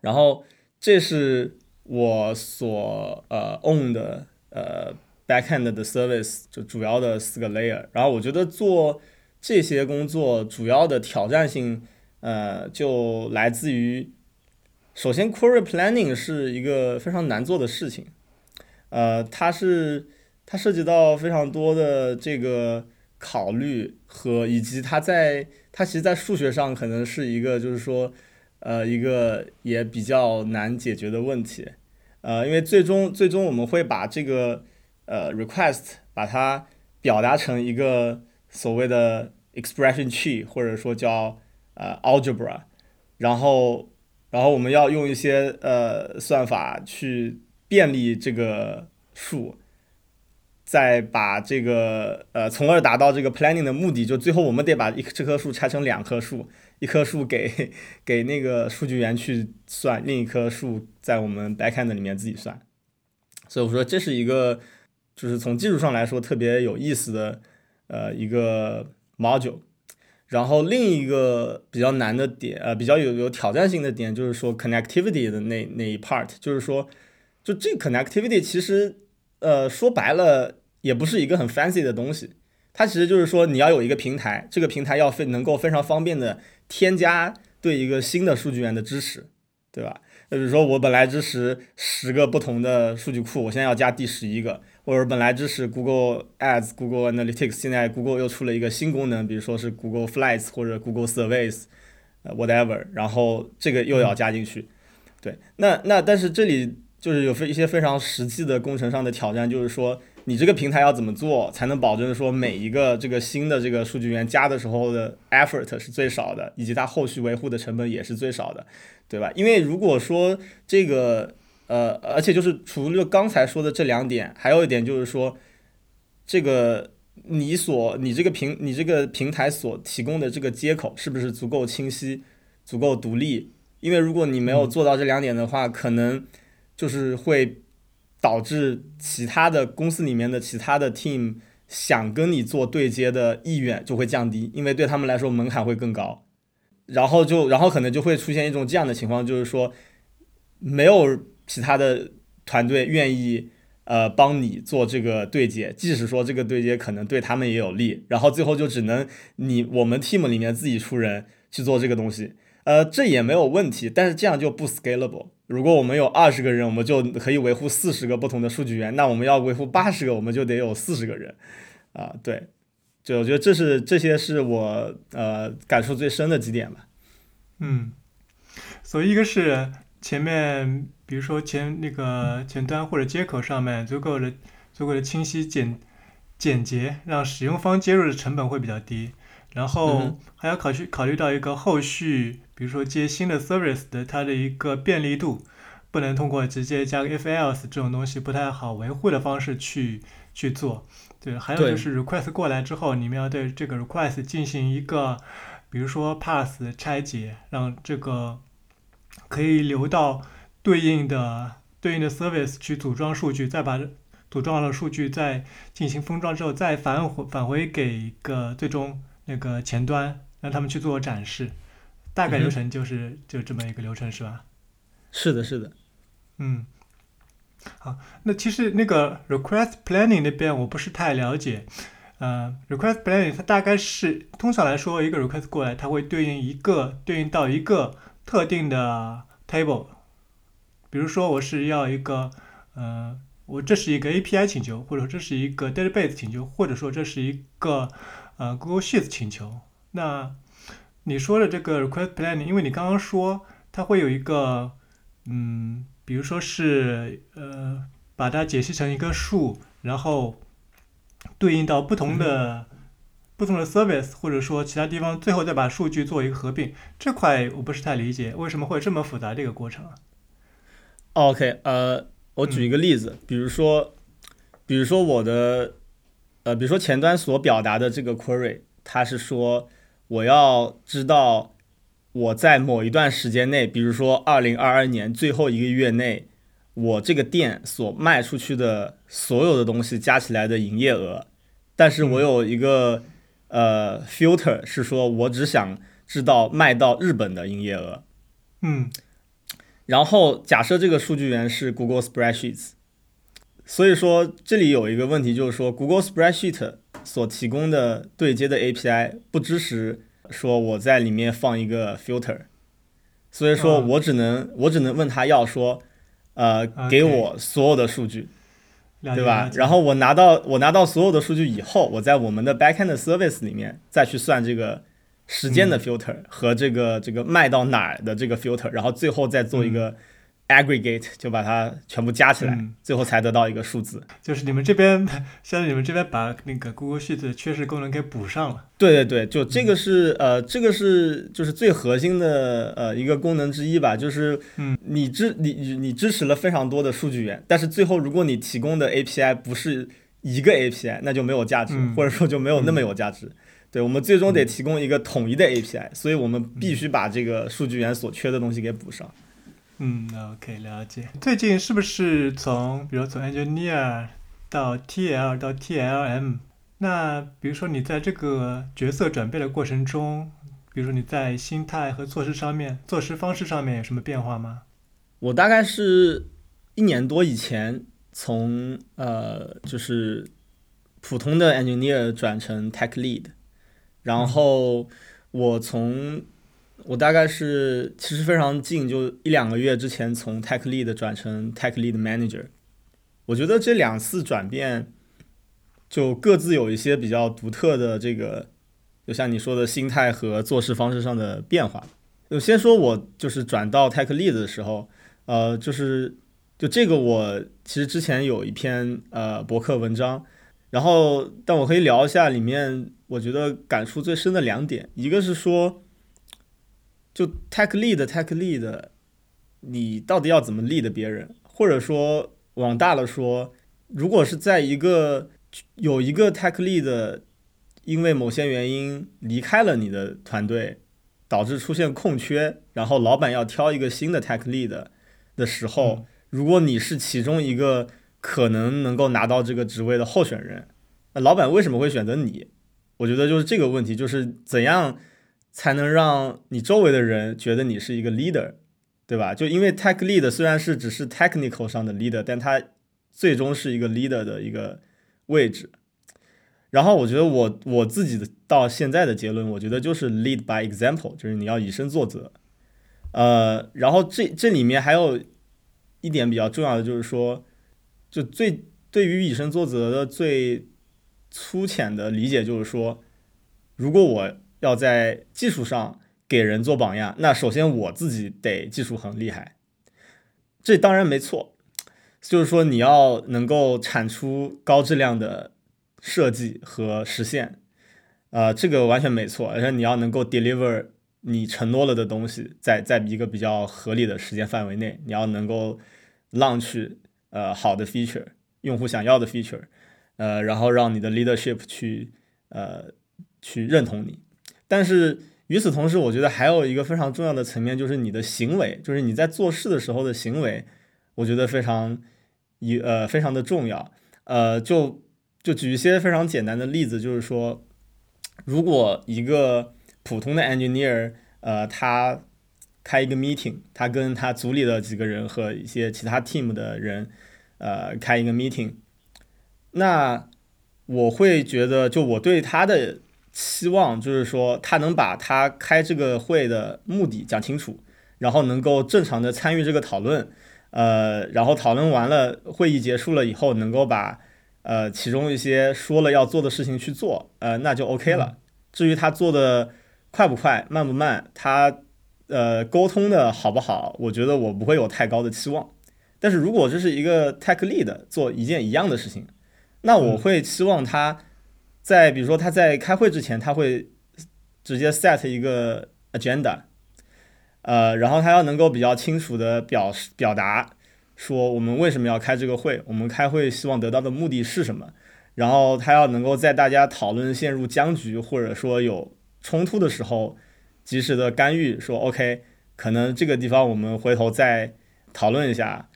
然后这是我所呃 own 的。呃，backend 的 service 就主要的四个 layer，然后我觉得做这些工作主要的挑战性，呃，就来自于，首先 query planning 是一个非常难做的事情，呃，它是它涉及到非常多的这个考虑和以及它在它其实，在数学上可能是一个就是说，呃，一个也比较难解决的问题。呃，因为最终最终我们会把这个呃 request 把它表达成一个所谓的 expression tree，或者说叫呃 algebra，然后然后我们要用一些呃算法去便利这个数，再把这个呃从而达到这个 planning 的目的，就最后我们得把一棵这棵树拆成两棵树。一棵树给 给那个数据源去算，另一棵树在我们 backend 里面自己算，所以我说这是一个就是从技术上来说特别有意思的呃一个 module。然后另一个比较难的点呃比较有有挑战性的点就是说 connectivity 的那那一 part，就是说就这 connectivity 其实呃说白了也不是一个很 fancy 的东西，它其实就是说你要有一个平台，这个平台要非能够非常方便的。添加对一个新的数据源的支持，对吧？那比如说我本来支持十个不同的数据库，我现在要加第十一个，或者本来支持 Google Ads、Google Analytics，现在 Google 又出了一个新功能，比如说是 Google Flights 或者 Google Surveys，呃，whatever，然后这个又要加进去。对，那那但是这里就是有非一些非常实际的工程上的挑战，就是说。你这个平台要怎么做才能保证说每一个这个新的这个数据源加的时候的 effort 是最少的，以及它后续维护的成本也是最少的，对吧？因为如果说这个呃，而且就是除了刚才说的这两点，还有一点就是说，这个你所你这个平你这个平台所提供的这个接口是不是足够清晰、足够独立？因为如果你没有做到这两点的话，可能就是会。导致其他的公司里面的其他的 team 想跟你做对接的意愿就会降低，因为对他们来说门槛会更高，然后就然后可能就会出现一种这样的情况，就是说没有其他的团队愿意呃帮你做这个对接，即使说这个对接可能对他们也有利，然后最后就只能你我们 team 里面自己出人去做这个东西，呃这也没有问题，但是这样就不 scalable。如果我们有二十个人，我们就可以维护四十个不同的数据源。那我们要维护八十个，我们就得有四十个人。啊，对，就我觉得这是这些是我呃感受最深的几点吧。嗯，所以一个是前面，比如说前那个前端或者接口上面足够的足够的清晰简简洁，让使用方接入的成本会比较低。然后还要考虑考虑到一个后续。比如说接新的 service 的它的一个便利度，不能通过直接加个 if else 这种东西不太好维护的方式去去做。对，还有就是 request 过来之后，你们要对这个 request 进行一个，比如说 pass 拆解，让这个可以流到对应的对应的 service 去组装数据，再把组装了数据再进行封装之后，再返回返回给一个最终那个前端，让他们去做展示。大概流程就是就这么一个流程是吧？是的，是的。嗯，好，那其实那个 request planning 那边我不是太了解。呃，request planning 它大概是通常来说，一个 request 过来，它会对应一个对应到一个特定的 table。比如说，我是要一个呃，我这是一个 API 请求，或者说这是一个 database 请求，或者说这是一个呃 Google Sheets 请求，那。你说的这个 request planning，因为你刚刚说它会有一个，嗯，比如说是呃，把它解析成一个数，然后对应到不同的不同的 service，或者说其他地方，最后再把数据做一个合并，这块我不是太理解，为什么会这么复杂这个过程啊？OK，呃，我举一个例子，比如说，比比如说我的，呃，比如说前端所表达的这个 query，它是说我要知道我在某一段时间内，比如说二零二二年最后一个月内，我这个店所卖出去的所有的东西加起来的营业额。但是我有一个呃 filter 是说我只想知道卖到日本的营业额。嗯，然后假设这个数据源是 Google Spreadsheets，所以说这里有一个问题，就是说 Google Spreadsheet 所提供的对接的 API 不支持说我在里面放一个 filter，所以说我只能我只能问他要说，呃，给我所有的数据，对吧？然后我拿到我拿到所有的数据以后，我在我们的 backend service 里面再去算这个。时间的 filter 和这个这个卖到哪儿的这个 filter，然后最后再做一个 aggregate，就把它全部加起来，最后才得到一个数字。就是你们这边，现在你们这边把那个 Google Sheets 缺失功能给补上了。对对对，就这个是呃，这个是就是最核心的呃一个功能之一吧，就是嗯，你支你你支持了非常多的数据源，但是最后如果你提供的 API 不是一个 API，那就没有价值，或者说就没有那么有价值。对，我们最终得提供一个统一的 API，所以我们必须把这个数据源所缺的东西给补上。嗯，OK，了解。最近是不是从，比如从 Engineer 到 TL 到 TLM？那比如说你在这个角色转变的过程中，比如说你在心态和做事上面、做事方式上面有什么变化吗？我大概是一年多以前从呃就是普通的 Engineer 转成 Tech Lead。然后我从我大概是其实非常近，就一两个月之前从 Tech Lead 转成 Tech Lead Manager。我觉得这两次转变就各自有一些比较独特的这个，就像你说的心态和做事方式上的变化。就先说我就是转到 Tech Lead 的时候，呃，就是就这个我其实之前有一篇呃博客文章。然后，但我可以聊一下里面，我觉得感触最深的两点，一个是说，就 tech lead，tech lead，你到底要怎么 lead 别人？或者说往大了说，如果是在一个有一个 tech lead，因为某些原因离开了你的团队，导致出现空缺，然后老板要挑一个新的 tech lead 的时候，如果你是其中一个。可能能够拿到这个职位的候选人，那老板为什么会选择你？我觉得就是这个问题，就是怎样才能让你周围的人觉得你是一个 leader，对吧？就因为 tech lead 虽然是只是 technical 上的 leader，但他最终是一个 leader 的一个位置。然后我觉得我我自己的到现在的结论，我觉得就是 lead by example，就是你要以身作则。呃，然后这这里面还有一点比较重要的就是说。就最对于以身作则的最粗浅的理解就是说，如果我要在技术上给人做榜样，那首先我自己得技术很厉害。这当然没错，就是说你要能够产出高质量的设计和实现，呃，这个完全没错。而且你要能够 deliver 你承诺了的东西，在在一个比较合理的时间范围内，你要能够 launch。呃，好的 feature，用户想要的 feature，呃，然后让你的 leadership 去呃去认同你。但是与此同时，我觉得还有一个非常重要的层面，就是你的行为，就是你在做事的时候的行为，我觉得非常一呃非常的重要。呃，就就举一些非常简单的例子，就是说，如果一个普通的 engineer，呃，他开一个 meeting，他跟他组里的几个人和一些其他 team 的人，呃，开一个 meeting。那我会觉得，就我对他的期望就是说，他能把他开这个会的目的讲清楚，然后能够正常的参与这个讨论，呃，然后讨论完了，会议结束了以后，能够把呃其中一些说了要做的事情去做，呃，那就 OK 了。至于他做的快不快、慢不慢，他。呃，沟通的好不好？我觉得我不会有太高的期望。但是如果这是一个 tech lead 做一件一样的事情，那我会期望他在比如说他在开会之前，他会直接 set 一个 agenda，呃，然后他要能够比较清楚的表示表达说我们为什么要开这个会，我们开会希望得到的目的是什么，然后他要能够在大家讨论陷入僵局或者说有冲突的时候，及时的干预，说 OK，可能这个地方我们回头再讨论一下，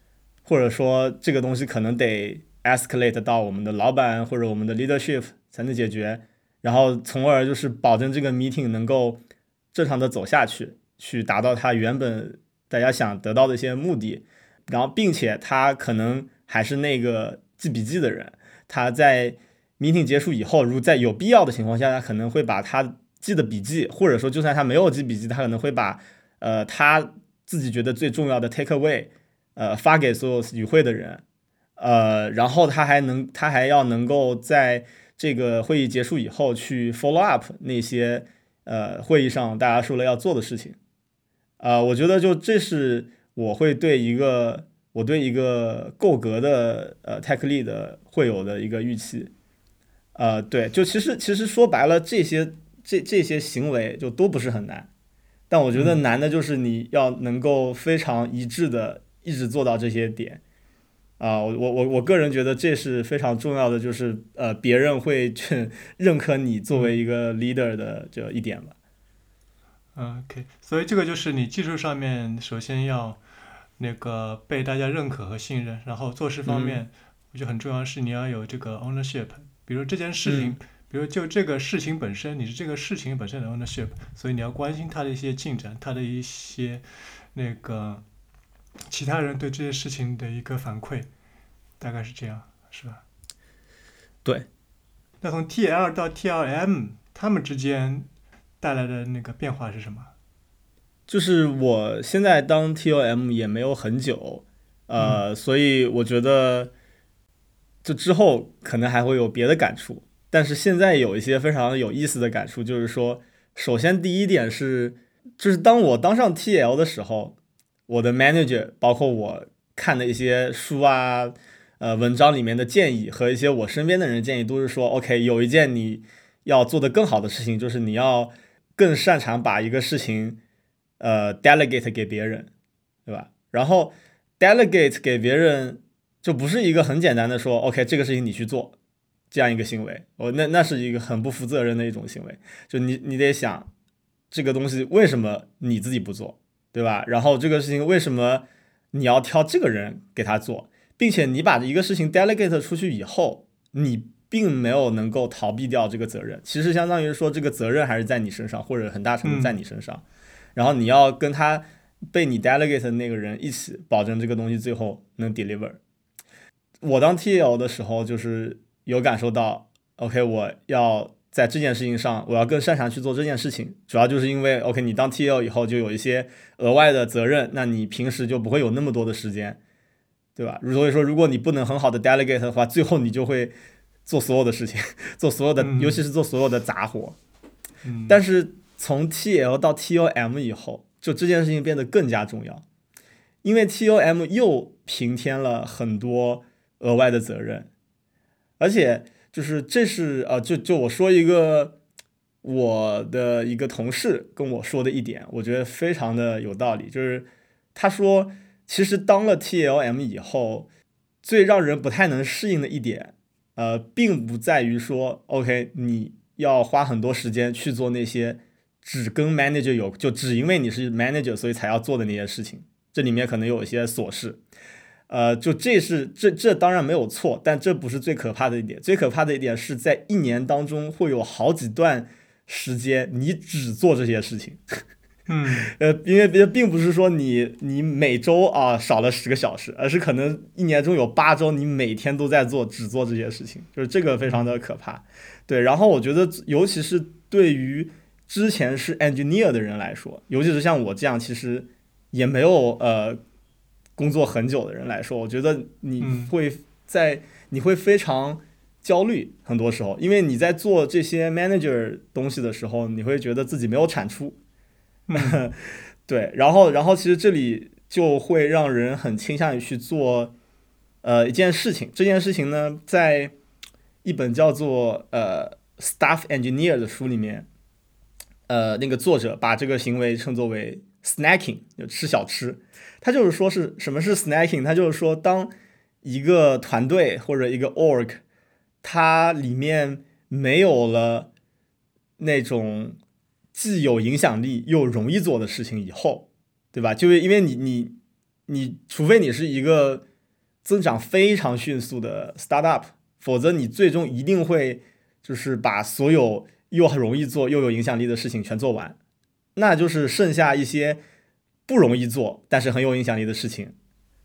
或者说这个东西可能得 escalate 到我们的老板或者我们的 leadership 才能解决，然后从而就是保证这个 meeting 能够正常的走下去，去达到他原本大家想得到的一些目的。然后，并且他可能还是那个记笔记的人，他在 meeting 结束以后，如果在有必要的情况下，他可能会把他记的笔记，或者说就算他没有记笔记，他可能会把呃他自己觉得最重要的 take away，呃发给所有与会的人，呃，然后他还能他还要能够在这个会议结束以后去 follow up 那些呃会议上大家说了要做的事情，呃，我觉得就这是。我会对一个我对一个够格的呃 tech lead 会有的一个预期，呃，对，就其实其实说白了，这些这这些行为就都不是很难，但我觉得难的就是你要能够非常一致的一直做到这些点，啊，我我我我个人觉得这是非常重要的，就是呃，别人会去 认可你作为一个 leader 的这一点吧。OK，所以这个就是你技术上面首先要。那个被大家认可和信任，然后做事方面，我觉得很重要是你要有这个 ownership。比如这件事情，比如就这个事情本身，你是这个事情本身的 ownership，所以你要关心它的一些进展，它的一些那个其他人对这些事情的一个反馈，大概是这样，是吧？对。那从 TL 到 TLM，他们之间带来的那个变化是什么？就是我现在当 T O M 也没有很久，呃，所以我觉得，就之后可能还会有别的感触。但是现在有一些非常有意思的感触，就是说，首先第一点是，就是当我当上 T L 的时候，我的 manager 包括我看的一些书啊，呃，文章里面的建议和一些我身边的人建议，都是说，OK，有一件你要做的更好的事情，就是你要更擅长把一个事情。呃，delegate 给别人，对吧？然后 delegate 给别人就不是一个很简单的说，OK，这个事情你去做这样一个行为。我那那是一个很不负责任的一种行为。就你你得想这个东西为什么你自己不做，对吧？然后这个事情为什么你要挑这个人给他做，并且你把一个事情 delegate 出去以后，你并没有能够逃避掉这个责任。其实相当于说这个责任还是在你身上，或者很大程度在你身上。然后你要跟他被你 delegate 的那个人一起保证这个东西最后能 deliver。我当 TL 的时候就是有感受到，OK，我要在这件事情上我要更擅长去做这件事情，主要就是因为 OK，你当 TL 以后就有一些额外的责任，那你平时就不会有那么多的时间，对吧？所以说，如果你不能很好的 delegate 的话，最后你就会做所有的事情，做所有的，尤其是做所有的杂活。但是。从 T L 到 T O M 以后，就这件事情变得更加重要，因为 T O M 又平添了很多额外的责任，而且就是这是呃，就就我说一个我的一个同事跟我说的一点，我觉得非常的有道理，就是他说，其实当了 T L M 以后，最让人不太能适应的一点，呃，并不在于说，OK，你要花很多时间去做那些。只跟 manager 有，就只因为你是 manager，所以才要做的那些事情，这里面可能有一些琐事，呃，就这是这这当然没有错，但这不是最可怕的一点，最可怕的一点是在一年当中会有好几段时间你只做这些事情，嗯，呃，因为别并不是说你你每周啊少了十个小时，而是可能一年中有八周你每天都在做只做这些事情，就是这个非常的可怕，对，然后我觉得尤其是对于之前是 engineer 的人来说，尤其是像我这样其实也没有呃工作很久的人来说，我觉得你会在你会非常焦虑，很多时候，因为你在做这些 manager 东西的时候，你会觉得自己没有产出，对，然后然后其实这里就会让人很倾向于去做呃一件事情，这件事情呢，在一本叫做呃 staff engineer 的书里面。呃，那个作者把这个行为称作为 snacking，就吃小吃。他就是说是什么是 snacking？他就是说当一个团队或者一个 org，它里面没有了那种既有影响力又容易做的事情以后，对吧？就是因为你你你，除非你是一个增长非常迅速的 startup，否则你最终一定会就是把所有又很容易做又有影响力的事情全做完，那就是剩下一些不容易做但是很有影响力的事情。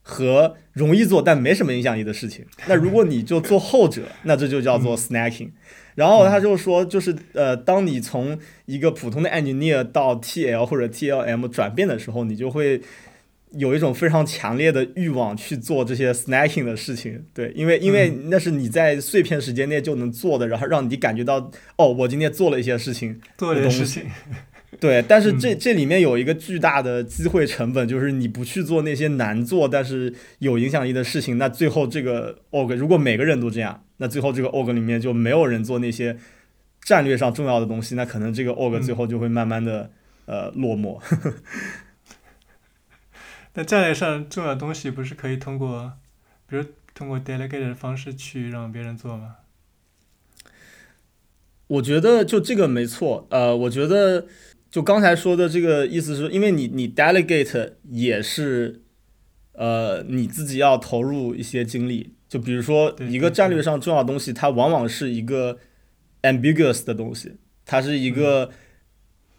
和容易做但没什么影响力的事情，那如果你就做后者，那这就叫做 snacking。然后他就说，就是呃，当你从一个普通的 engineer 到 TL 或者 TLM 转变的时候，你就会有一种非常强烈的欲望去做这些 snacking 的事情。对，因为因为那是你在碎片时间内就能做的，然后让你感觉到哦，我今天做了一些事情，做了一些事情。对，但是这这里面有一个巨大的机会成本，就是你不去做那些难做但是有影响力的事情，那最后这个 org 如果每个人都这样，那最后这个 org 里面就没有人做那些战略上重要的东西，那可能这个 org 最后就会慢慢的呃落寞。那战略上重要的东西不是可以通过，比如通过 delegate 的方式去让别人做吗？我觉得就这个没错，呃，我觉得。就刚才说的这个意思是，因为你你 delegate 也是，呃，你自己要投入一些精力。就比如说一个战略上重要的东西，它往往是一个 ambiguous 的东西，它是一个，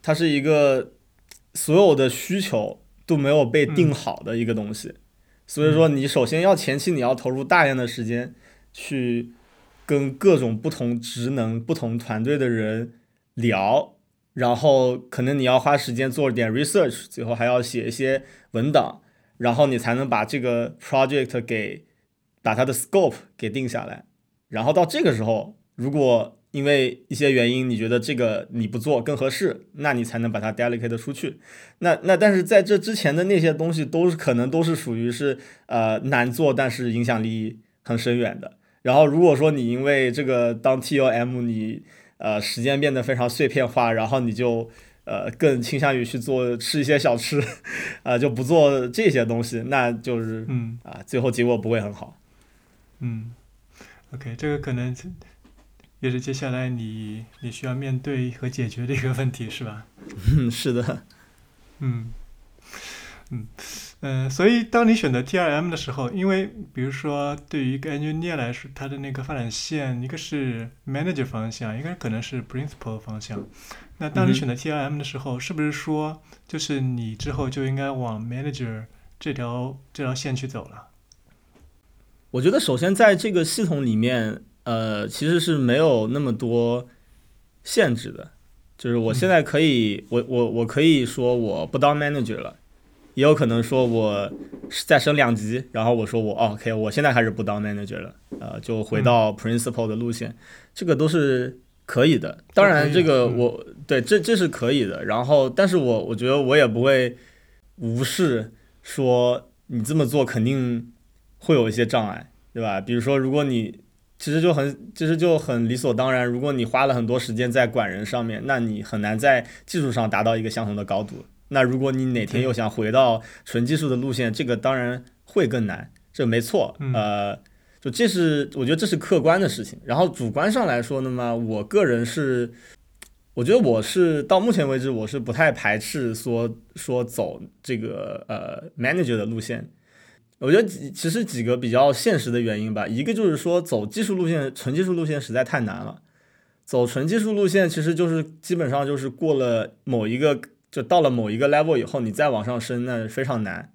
它是一个所有的需求都没有被定好的一个东西。所以说，你首先要前期你要投入大量的时间去跟各种不同职能、不同团队的人聊。然后可能你要花时间做点 research，最后还要写一些文档，然后你才能把这个 project 给把它的 scope 给定下来。然后到这个时候，如果因为一些原因你觉得这个你不做更合适，那你才能把它 delegate 出去。那那但是在这之前的那些东西都是可能都是属于是呃难做，但是影响力很深远的。然后如果说你因为这个当 T O M 你呃，时间变得非常碎片化，然后你就呃更倾向于去做吃一些小吃，呃就不做这些东西，那就是嗯啊，最后结果不会很好。嗯，OK，这个可能也是接下来你你需要面对和解决的一个问题，是吧？嗯，是的。嗯嗯。嗯，所以当你选择 T R M 的时候，因为比如说对于一个 engineer 来说，他的那个发展线，一个是 manager 方向，一个可能是 principal 方向。那当你选择 T R M 的时候，是不是说就是你之后就应该往 manager 这条这条线去走了？我觉得首先在这个系统里面，呃，其实是没有那么多限制的，就是我现在可以，我我我可以说我不当 manager 了。也有可能说，我再升两级，然后我说我 OK，我现在开始不当 manager 了，呃，就回到 principal 的路线，这个都是可以的。当然，这个我对这这是可以的。然后，但是我我觉得我也不会无视说你这么做肯定会有一些障碍，对吧？比如说，如果你其实就很其实就很理所当然，如果你花了很多时间在管人上面，那你很难在技术上达到一个相同的高度。那如果你哪天又想回到纯技术的路线，这个当然会更难，这没错。呃，就这是我觉得这是客观的事情。然后主观上来说呢嘛，我个人是，我觉得我是到目前为止我是不太排斥说说走这个呃 manager 的路线。我觉得几其实几个比较现实的原因吧，一个就是说走技术路线，纯技术路线实在太难了。走纯技术路线其实就是基本上就是过了某一个。就到了某一个 level 以后，你再往上升，那非常难。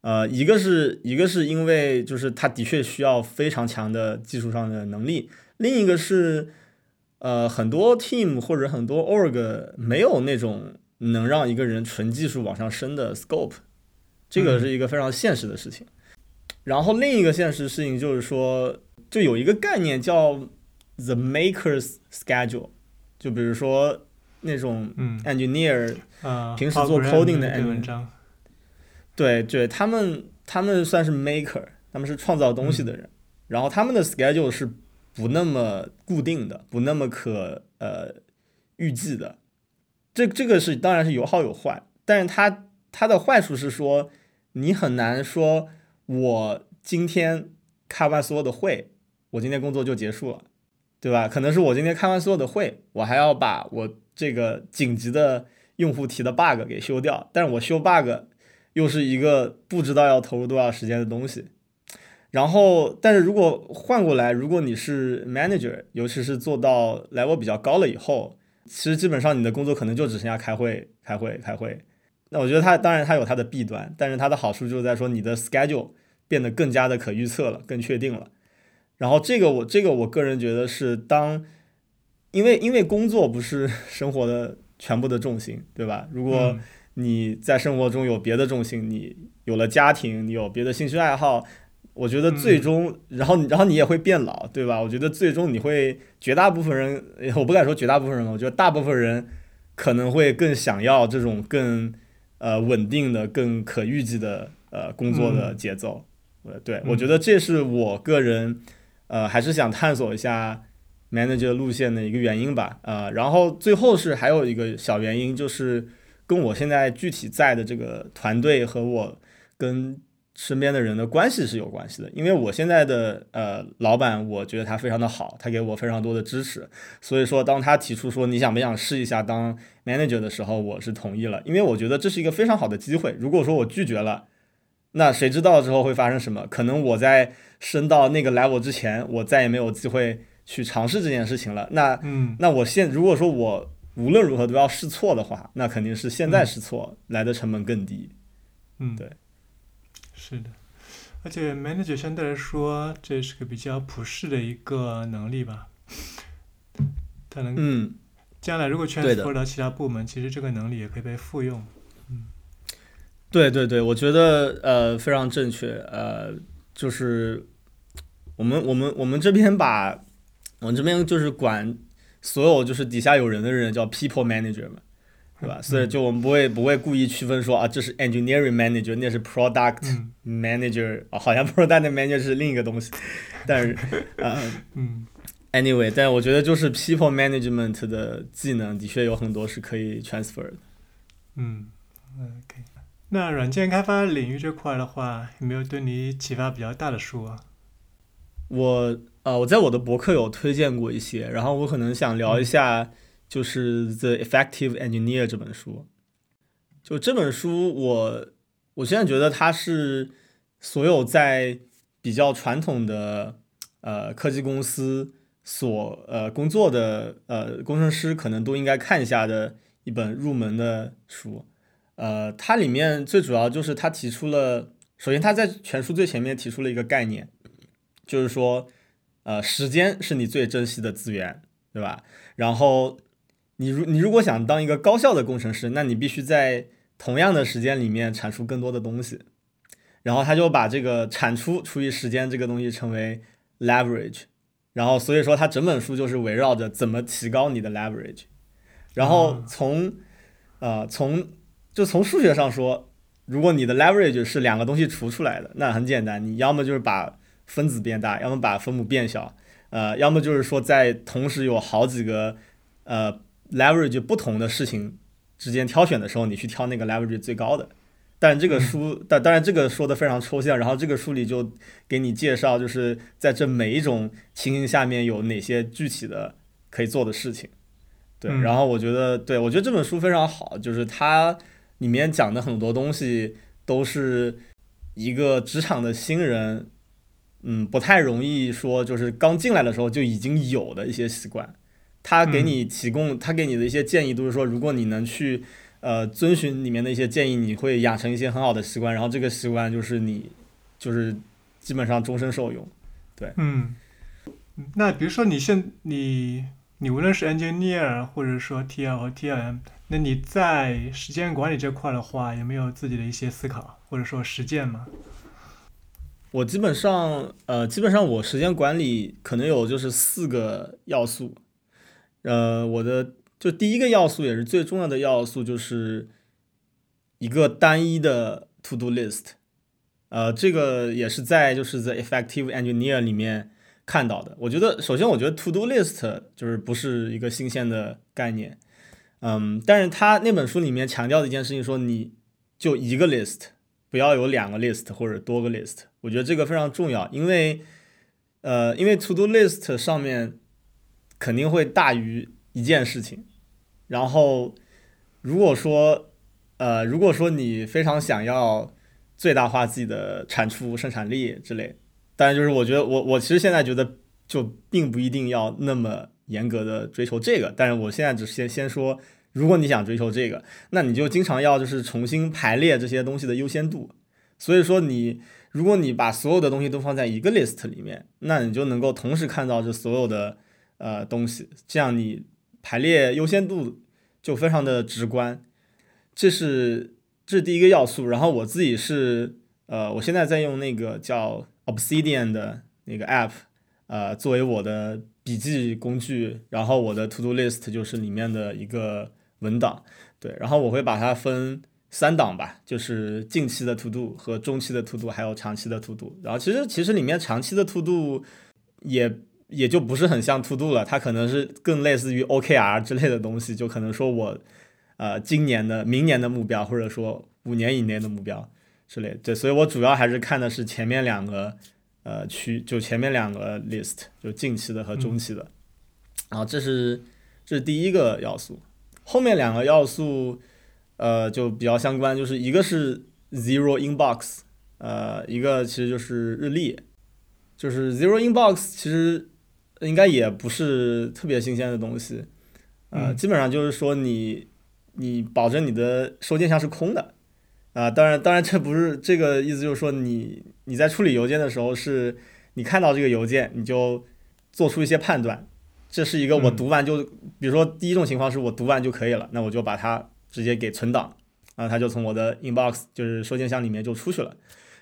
呃，一个是一个是因为就是它的确需要非常强的技术上的能力，另一个是呃很多 team 或者很多 org 没有那种能让一个人纯技术往上升的 scope，这个是一个非常现实的事情。然后另一个现实事情就是说，就有一个概念叫 the makers schedule，就比如说。那种 engineer，平时做 coding 的 engineer，对对，他们他们算是 maker，他们是创造东西的人，然后他们的 schedule 是不那么固定的，不那么可呃预计的，这这个是当然是有好有坏，但是它它的坏处是说，你很难说，我今天开完所有的会，我今天工作就结束了，对吧？可能是我今天开完所有的会，我还要把我这个紧急的用户提的 bug 给修掉，但是我修 bug 又是一个不知道要投入多少时间的东西。然后，但是如果换过来，如果你是 manager，尤其是做到 level 比较高了以后，其实基本上你的工作可能就只剩下开会、开会、开会。那我觉得它当然它有它的弊端，但是它的好处就是在说你的 schedule 变得更加的可预测了、更确定了。然后这个我这个我个人觉得是当，因为因为工作不是 生活的全部的重心，对吧？如果你在生活中有别的重心，你有了家庭，你有别的兴趣爱好。我觉得最终，然后然后你也会变老，对吧？我觉得最终你会，绝大部分人，我不敢说绝大部分人我觉得大部分人可能会更想要这种更呃稳定的、更可预计的呃工作的节奏。呃，对我觉得这是我个人呃还是想探索一下 manager 路线的一个原因吧。呃，然后最后是还有一个小原因，就是跟我现在具体在的这个团队和我跟。身边的人的关系是有关系的，因为我现在的呃老板，我觉得他非常的好，他给我非常多的支持，所以说当他提出说你想不想试一下当 manager 的时候，我是同意了，因为我觉得这是一个非常好的机会。如果说我拒绝了，那谁知道之后会发生什么？可能我在升到那个 level 之前，我再也没有机会去尝试这件事情了。那嗯，那我现如果说我无论如何都要试错的话，那肯定是现在试错来的成本更低。嗯，对。是的，而且 manager 相对来说，这是个比较普适的一个能力吧。他能，嗯，将来如果 transfer 到其他部门，其实这个能力也可以被复用。嗯，对对对，我觉得呃非常正确。呃，就是我们我们我们这边把我们这边就是管所有就是底下有人的人叫 people manager 嘛。对吧？所以就我们不会不会故意区分说啊，这是 engineering manager，那是 product manager 啊，好像 product manager 是另一个东西。但是，呃，嗯，anyway，但我觉得就是 people management 的技能的确有很多是可以 transfer 的。嗯，OK。那软件开发领域这块的话，有没有对你启发比较大的书啊？我呃，我在我的博客有推荐过一些，然后我可能想聊一下。就是《The Effective Engineer》这本书，就这本书，我我现在觉得它是所有在比较传统的呃科技公司所呃工作的呃工程师可能都应该看一下的一本入门的书。呃，它里面最主要就是他提出了，首先他在全书最前面提出了一个概念，就是说，呃，时间是你最珍惜的资源，对吧？然后你如你如果想当一个高效的工程师，那你必须在同样的时间里面产出更多的东西。然后他就把这个产出除以时间这个东西称为 leverage。然后所以说他整本书就是围绕着怎么提高你的 leverage。然后从呃从就从数学上说，如果你的 leverage 是两个东西除出来的，那很简单，你要么就是把分子变大，要么把分母变小，呃，要么就是说在同时有好几个呃。leverage 不同的事情之间挑选的时候，你去挑那个 leverage 最高的。但这个书，但当然这个说的非常抽象。然后这个书里就给你介绍，就是在这每一种情形下面有哪些具体的可以做的事情。对，然后我觉得，对我觉得这本书非常好，就是它里面讲的很多东西都是一个职场的新人，嗯，不太容易说，就是刚进来的时候就已经有的一些习惯。他给你提供，他给你的一些建议都是说，如果你能去，呃，遵循里面的一些建议，你会养成一些很好的习惯，然后这个习惯就是你，就是基本上终身受用，对。嗯，那比如说你现你你无论是 engineer 或者说 TL 和 TLM，那你在时间管理这块的话，有没有自己的一些思考或者说实践吗？我基本上，呃，基本上我时间管理可能有就是四个要素。呃，我的就第一个要素也是最重要的要素，就是一个单一的 to do list。呃，这个也是在就是 The Effective Engineer 里面看到的。我觉得，首先我觉得 to do list 就是不是一个新鲜的概念。嗯，但是他那本书里面强调的一件事情，说你就一个 list，不要有两个 list 或者多个 list。我觉得这个非常重要，因为呃，因为 to do list 上面肯定会大于一件事情。然后如果说呃，如果说你非常想要最大化自己的产出、生产力之类，当然就是我觉得我我其实现在觉得就并不一定要那么严格的追求这个，但是我现在只先先说。如果你想追求这个，那你就经常要就是重新排列这些东西的优先度。所以说，你如果你把所有的东西都放在一个 list 里面，那你就能够同时看到这所有的呃东西，这样你排列优先度就非常的直观。这是这是第一个要素。然后我自己是呃，我现在在用那个叫 Obsidian 的那个 app，呃，作为我的笔记工具，然后我的 To Do List 就是里面的一个。文档，对，然后我会把它分三档吧，就是近期的 to do 和中期的 to do，还有长期的 to do。然后其实其实里面长期的 to do 也也就不是很像 to do 了，它可能是更类似于 OKR 之类的东西，就可能说我呃今年的、明年的目标，或者说五年以内的目标之类。对，所以我主要还是看的是前面两个呃区，就前面两个 list，就近期的和中期的。然后这是这是第一个要素。后面两个要素，呃，就比较相关，就是一个是 zero inbox，呃，一个其实就是日历，就是 zero inbox，其实应该也不是特别新鲜的东西，呃，基本上就是说你你保证你的收件箱是空的，啊，当然当然这不是这个意思，就是说你你在处理邮件的时候，是你看到这个邮件你就做出一些判断。这是一个我读完就，比如说第一种情况是我读完就可以了，那我就把它直接给存档，然后，它就从我的 inbox 就是收件箱里面就出去了。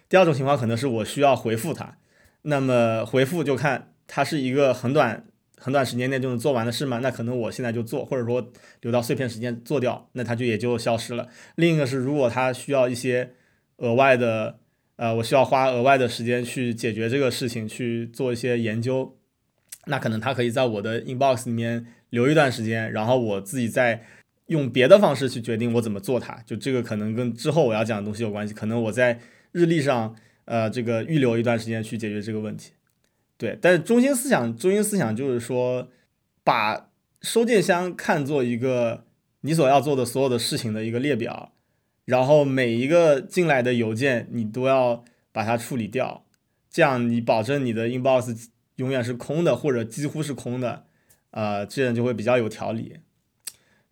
第二种情况可能是我需要回复它，那么回复就看它是一个很短很短时间内就能做完的事吗？那可能我现在就做，或者说留到碎片时间做掉，那它就也就消失了。另一个是如果它需要一些额外的，呃，我需要花额外的时间去解决这个事情，去做一些研究。那可能他可以在我的 inbox 里面留一段时间，然后我自己再用别的方式去决定我怎么做它。就这个可能跟之后我要讲的东西有关系。可能我在日历上，呃，这个预留一段时间去解决这个问题。对，但是中心思想，中心思想就是说，把收件箱看作一个你所要做的所有的事情的一个列表，然后每一个进来的邮件你都要把它处理掉，这样你保证你的 inbox。永远是空的，或者几乎是空的，呃，这样就会比较有条理。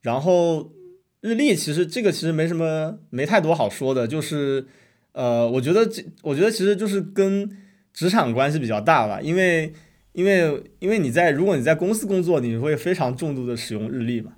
然后日历其实这个其实没什么，没太多好说的，就是呃，我觉得这我觉得其实就是跟职场关系比较大吧，因为因为因为你在如果你在公司工作，你会非常重度的使用日历嘛，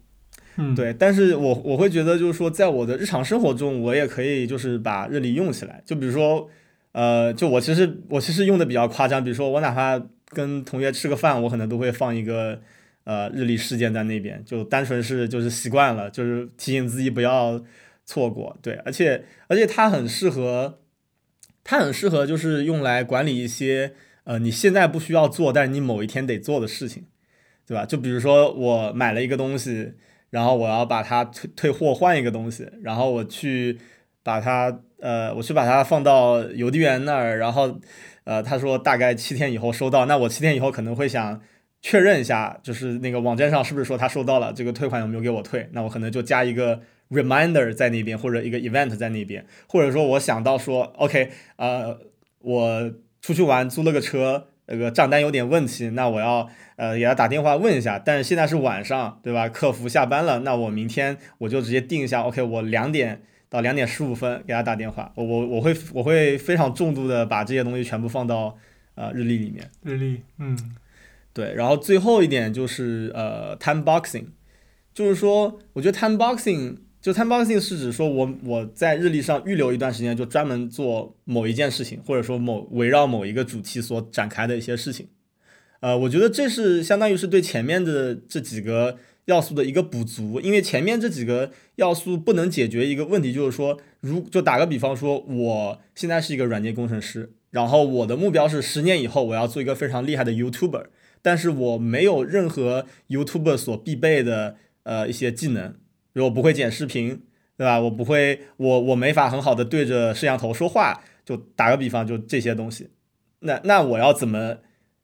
嗯，对。但是我我会觉得就是说，在我的日常生活中，我也可以就是把日历用起来，就比如说呃，就我其实我其实用的比较夸张，比如说我哪怕。跟同学吃个饭，我可能都会放一个呃日历事件在那边，就单纯是就是习惯了，就是提醒自己不要错过。对，而且而且它很适合，它很适合就是用来管理一些呃你现在不需要做，但是你某一天得做的事情，对吧？就比如说我买了一个东西，然后我要把它退退货换一个东西，然后我去把它呃我去把它放到邮递员那儿，然后。呃，他说大概七天以后收到，那我七天以后可能会想确认一下，就是那个网站上是不是说他收到了，这个退款有没有给我退？那我可能就加一个 reminder 在那边，或者一个 event 在那边，或者说我想到说，OK，呃，我出去玩租了个车，那个账单有点问题，那我要呃给他打电话问一下，但是现在是晚上，对吧？客服下班了，那我明天我就直接定一下，OK，我两点。到两点十五分给他打电话，我我我会我会非常重度的把这些东西全部放到呃日历里面。日历，嗯，对。然后最后一点就是呃 time boxing，就是说我觉得 time boxing 就 time boxing 是指说我我在日历上预留一段时间，就专门做某一件事情，或者说某围绕某一个主题所展开的一些事情。呃，我觉得这是相当于是对前面的这几个。要素的一个补足，因为前面这几个要素不能解决一个问题，就是说，如就打个比方说，我现在是一个软件工程师，然后我的目标是十年以后我要做一个非常厉害的 YouTuber，但是我没有任何 YouTuber 所必备的呃一些技能，如我不会剪视频，对吧？我不会，我我没法很好的对着摄像头说话。就打个比方，就这些东西，那那我要怎么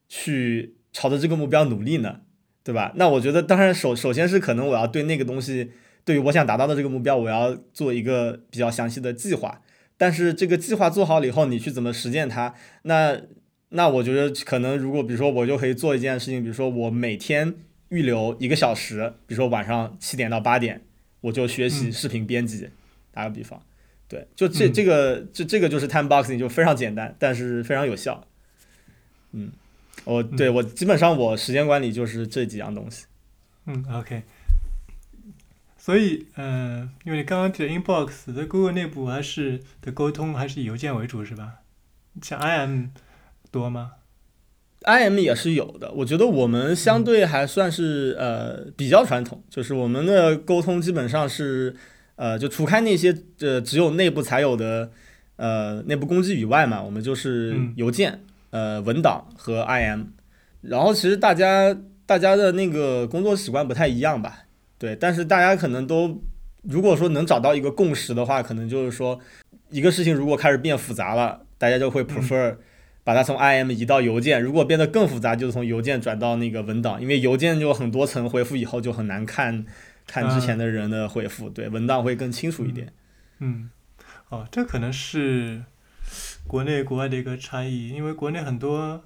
去朝着这个目标努力呢？对吧？那我觉得，当然首首先是可能我要对那个东西，对于我想达到的这个目标，我要做一个比较详细的计划。但是这个计划做好了以后，你去怎么实践它？那那我觉得可能，如果比如说我就可以做一件事情，比如说我每天预留一个小时，比如说晚上七点到八点，我就学习视频编辑。打个比方，对，就这这个这这个就是 time boxing，就非常简单，但是非常有效。嗯，我对我基本上我时间管理就是这几样东西。嗯，OK。所以，嗯，因为你刚刚提的 inbox 在 Google 内部还是的沟通还是以邮件为主，是吧？像 IM 多吗？IM 也是有的。我觉得我们相对还算是呃比较传统，就是我们的沟通基本上是呃就除开那些呃只有内部才有的呃内部工具以外嘛，我们就是邮件、呃文档和 IM。然后其实大家大家的那个工作习惯不太一样吧。对，但是大家可能都，如果说能找到一个共识的话，可能就是说，一个事情如果开始变复杂了，大家就会 prefer 把它从 IM 移到邮件；如果变得更复杂，就是从邮件转到那个文档，因为邮件就很多层回复以后就很难看，看之前的人的回复。对，文档会更清楚一点。嗯，哦，这可能是国内国外的一个差异，因为国内很多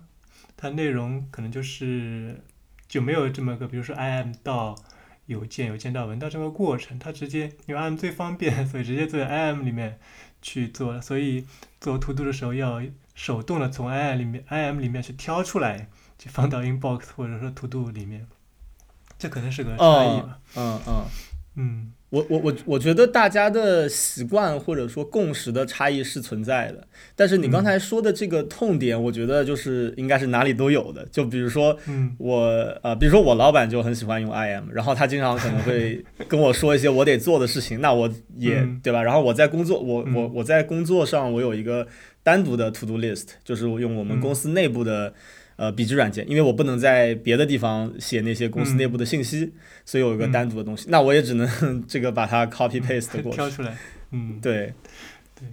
它内容可能就是就没有这么个，比如说 IM 到。邮件邮件到文档这个过程，它直接因为 IM 最方便，所以直接在 IM 里面去做。所以做图图的时候要手动的从 IM 里面 IM 里面去挑出来，去放到 Inbox 或者说 To Do 里面。这可能是个差异吧。嗯嗯嗯。我我我我觉得大家的习惯或者说共识的差异是存在的，但是你刚才说的这个痛点，我觉得就是应该是哪里都有的。就比如说，我呃，比如说我老板就很喜欢用 IM，然后他经常可能会跟我说一些我得做的事情，那我也对吧？然后我在工作，我我我在工作上我有一个单独的 To Do List，就是用我们公司内部的。呃，笔记软件，因为我不能在别的地方写那些公司内部的信息，所以有一个单独的东西，那我也只能 这个把它 copy paste 过挑出来。嗯，对，对，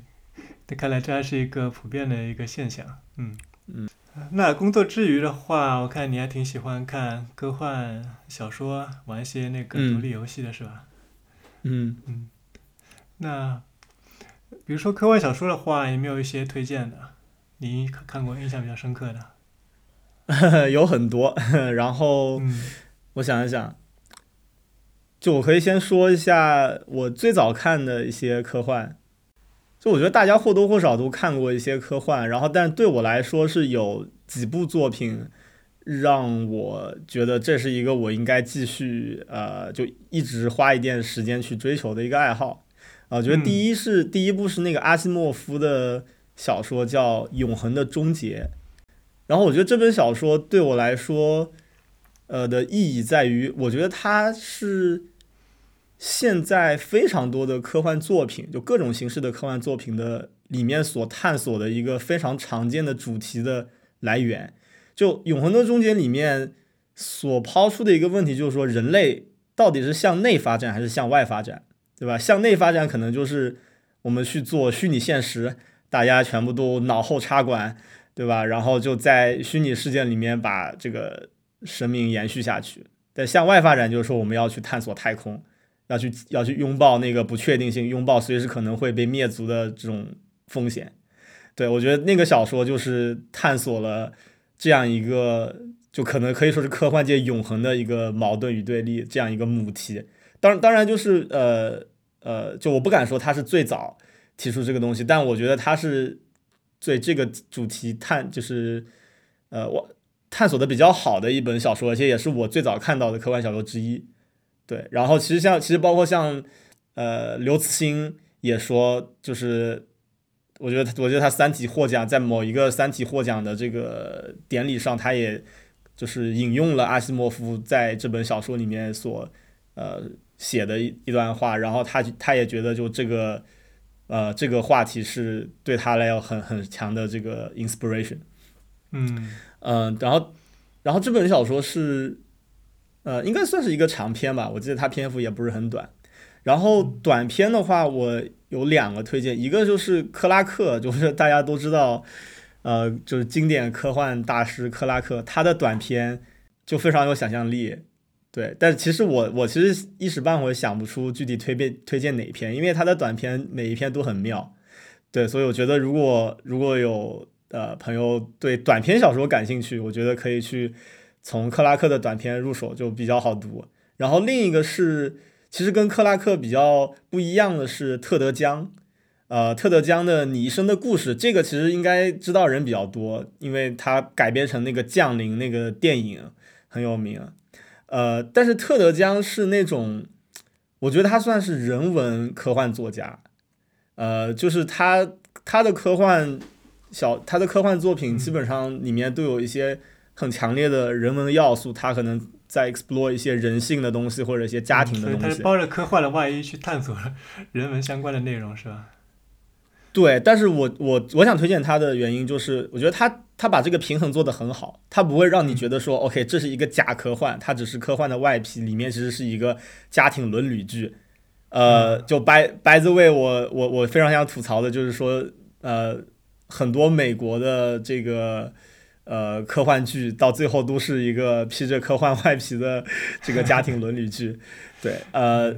那看来这还是一个普遍的一个现象。嗯。嗯，那工作之余的话，我看你还挺喜欢看科幻小说，玩一些那个独立游戏的是吧？嗯。嗯，那比如说科幻小说的话，有没有一些推荐的？你看过印象比较深刻的？有很多，然后我想一想，就我可以先说一下我最早看的一些科幻。就我觉得大家或多或少都看过一些科幻，然后但对我来说是有几部作品让我觉得这是一个我应该继续呃就一直花一点时间去追求的一个爱好啊。我觉得第一是第一部是那个阿西莫夫的小说叫《永恒的终结》。然后我觉得这本小说对我来说，呃的意义在于，我觉得它是现在非常多的科幻作品，就各种形式的科幻作品的里面所探索的一个非常常见的主题的来源。就《永恒的终结》里面所抛出的一个问题就是说，人类到底是向内发展还是向外发展，对吧？向内发展可能就是我们去做虚拟现实，大家全部都脑后插管。对吧？然后就在虚拟世界里面把这个生命延续下去。但向外发展就是说我们要去探索太空，要去要去拥抱那个不确定性，拥抱随时可能会被灭族的这种风险。对我觉得那个小说就是探索了这样一个，就可能可以说是科幻界永恒的一个矛盾与对立这样一个母题。当当然就是呃呃，就我不敢说他是最早提出这个东西，但我觉得他是。对这个主题探就是，呃，我探索的比较好的一本小说，而且也是我最早看到的科幻小说之一。对，然后其实像其实包括像，呃，刘慈欣也说，就是我觉得我觉得他《三体》获奖，在某一个《三体》获奖的这个典礼上，他也就是引用了阿西莫夫在这本小说里面所呃写的一一段话，然后他他也觉得就这个。呃，这个话题是对他来有很很强的这个 inspiration，嗯嗯，然后然后这本小说是呃应该算是一个长篇吧，我记得它篇幅也不是很短，然后短篇的话，我有两个推荐，一个就是克拉克，就是大家都知道，呃，就是经典科幻大师克拉克，他的短篇就非常有想象力。对，但其实我我其实一时半会想不出具体推荐推荐哪一篇，因为他的短篇每一篇都很妙。对，所以我觉得如果如果有呃朋友对短篇小说感兴趣，我觉得可以去从克拉克的短篇入手，就比较好读。然后另一个是，其实跟克拉克比较不一样的是特德·江，呃，特德·江的《你一生的故事》，这个其实应该知道人比较多，因为他改编成那个《降临》那个电影很有名。呃，但是特德·江是那种，我觉得他算是人文科幻作家，呃，就是他他的科幻小他的科幻作品基本上里面都有一些很强烈的人文的要素，他可能在 explore 一些人性的东西或者一些家庭的东西。他是包着科幻的外衣去探索人文相关的内容，是吧？对，但是我我我想推荐他的原因就是，我觉得他他把这个平衡做得很好，他不会让你觉得说，OK，这是一个假科幻，它只是科幻的外皮，里面其实是一个家庭伦理剧。呃，就 by by the way，我我我非常想吐槽的就是说，呃，很多美国的这个呃科幻剧到最后都是一个披着科幻外皮的这个家庭伦理剧。对，呃。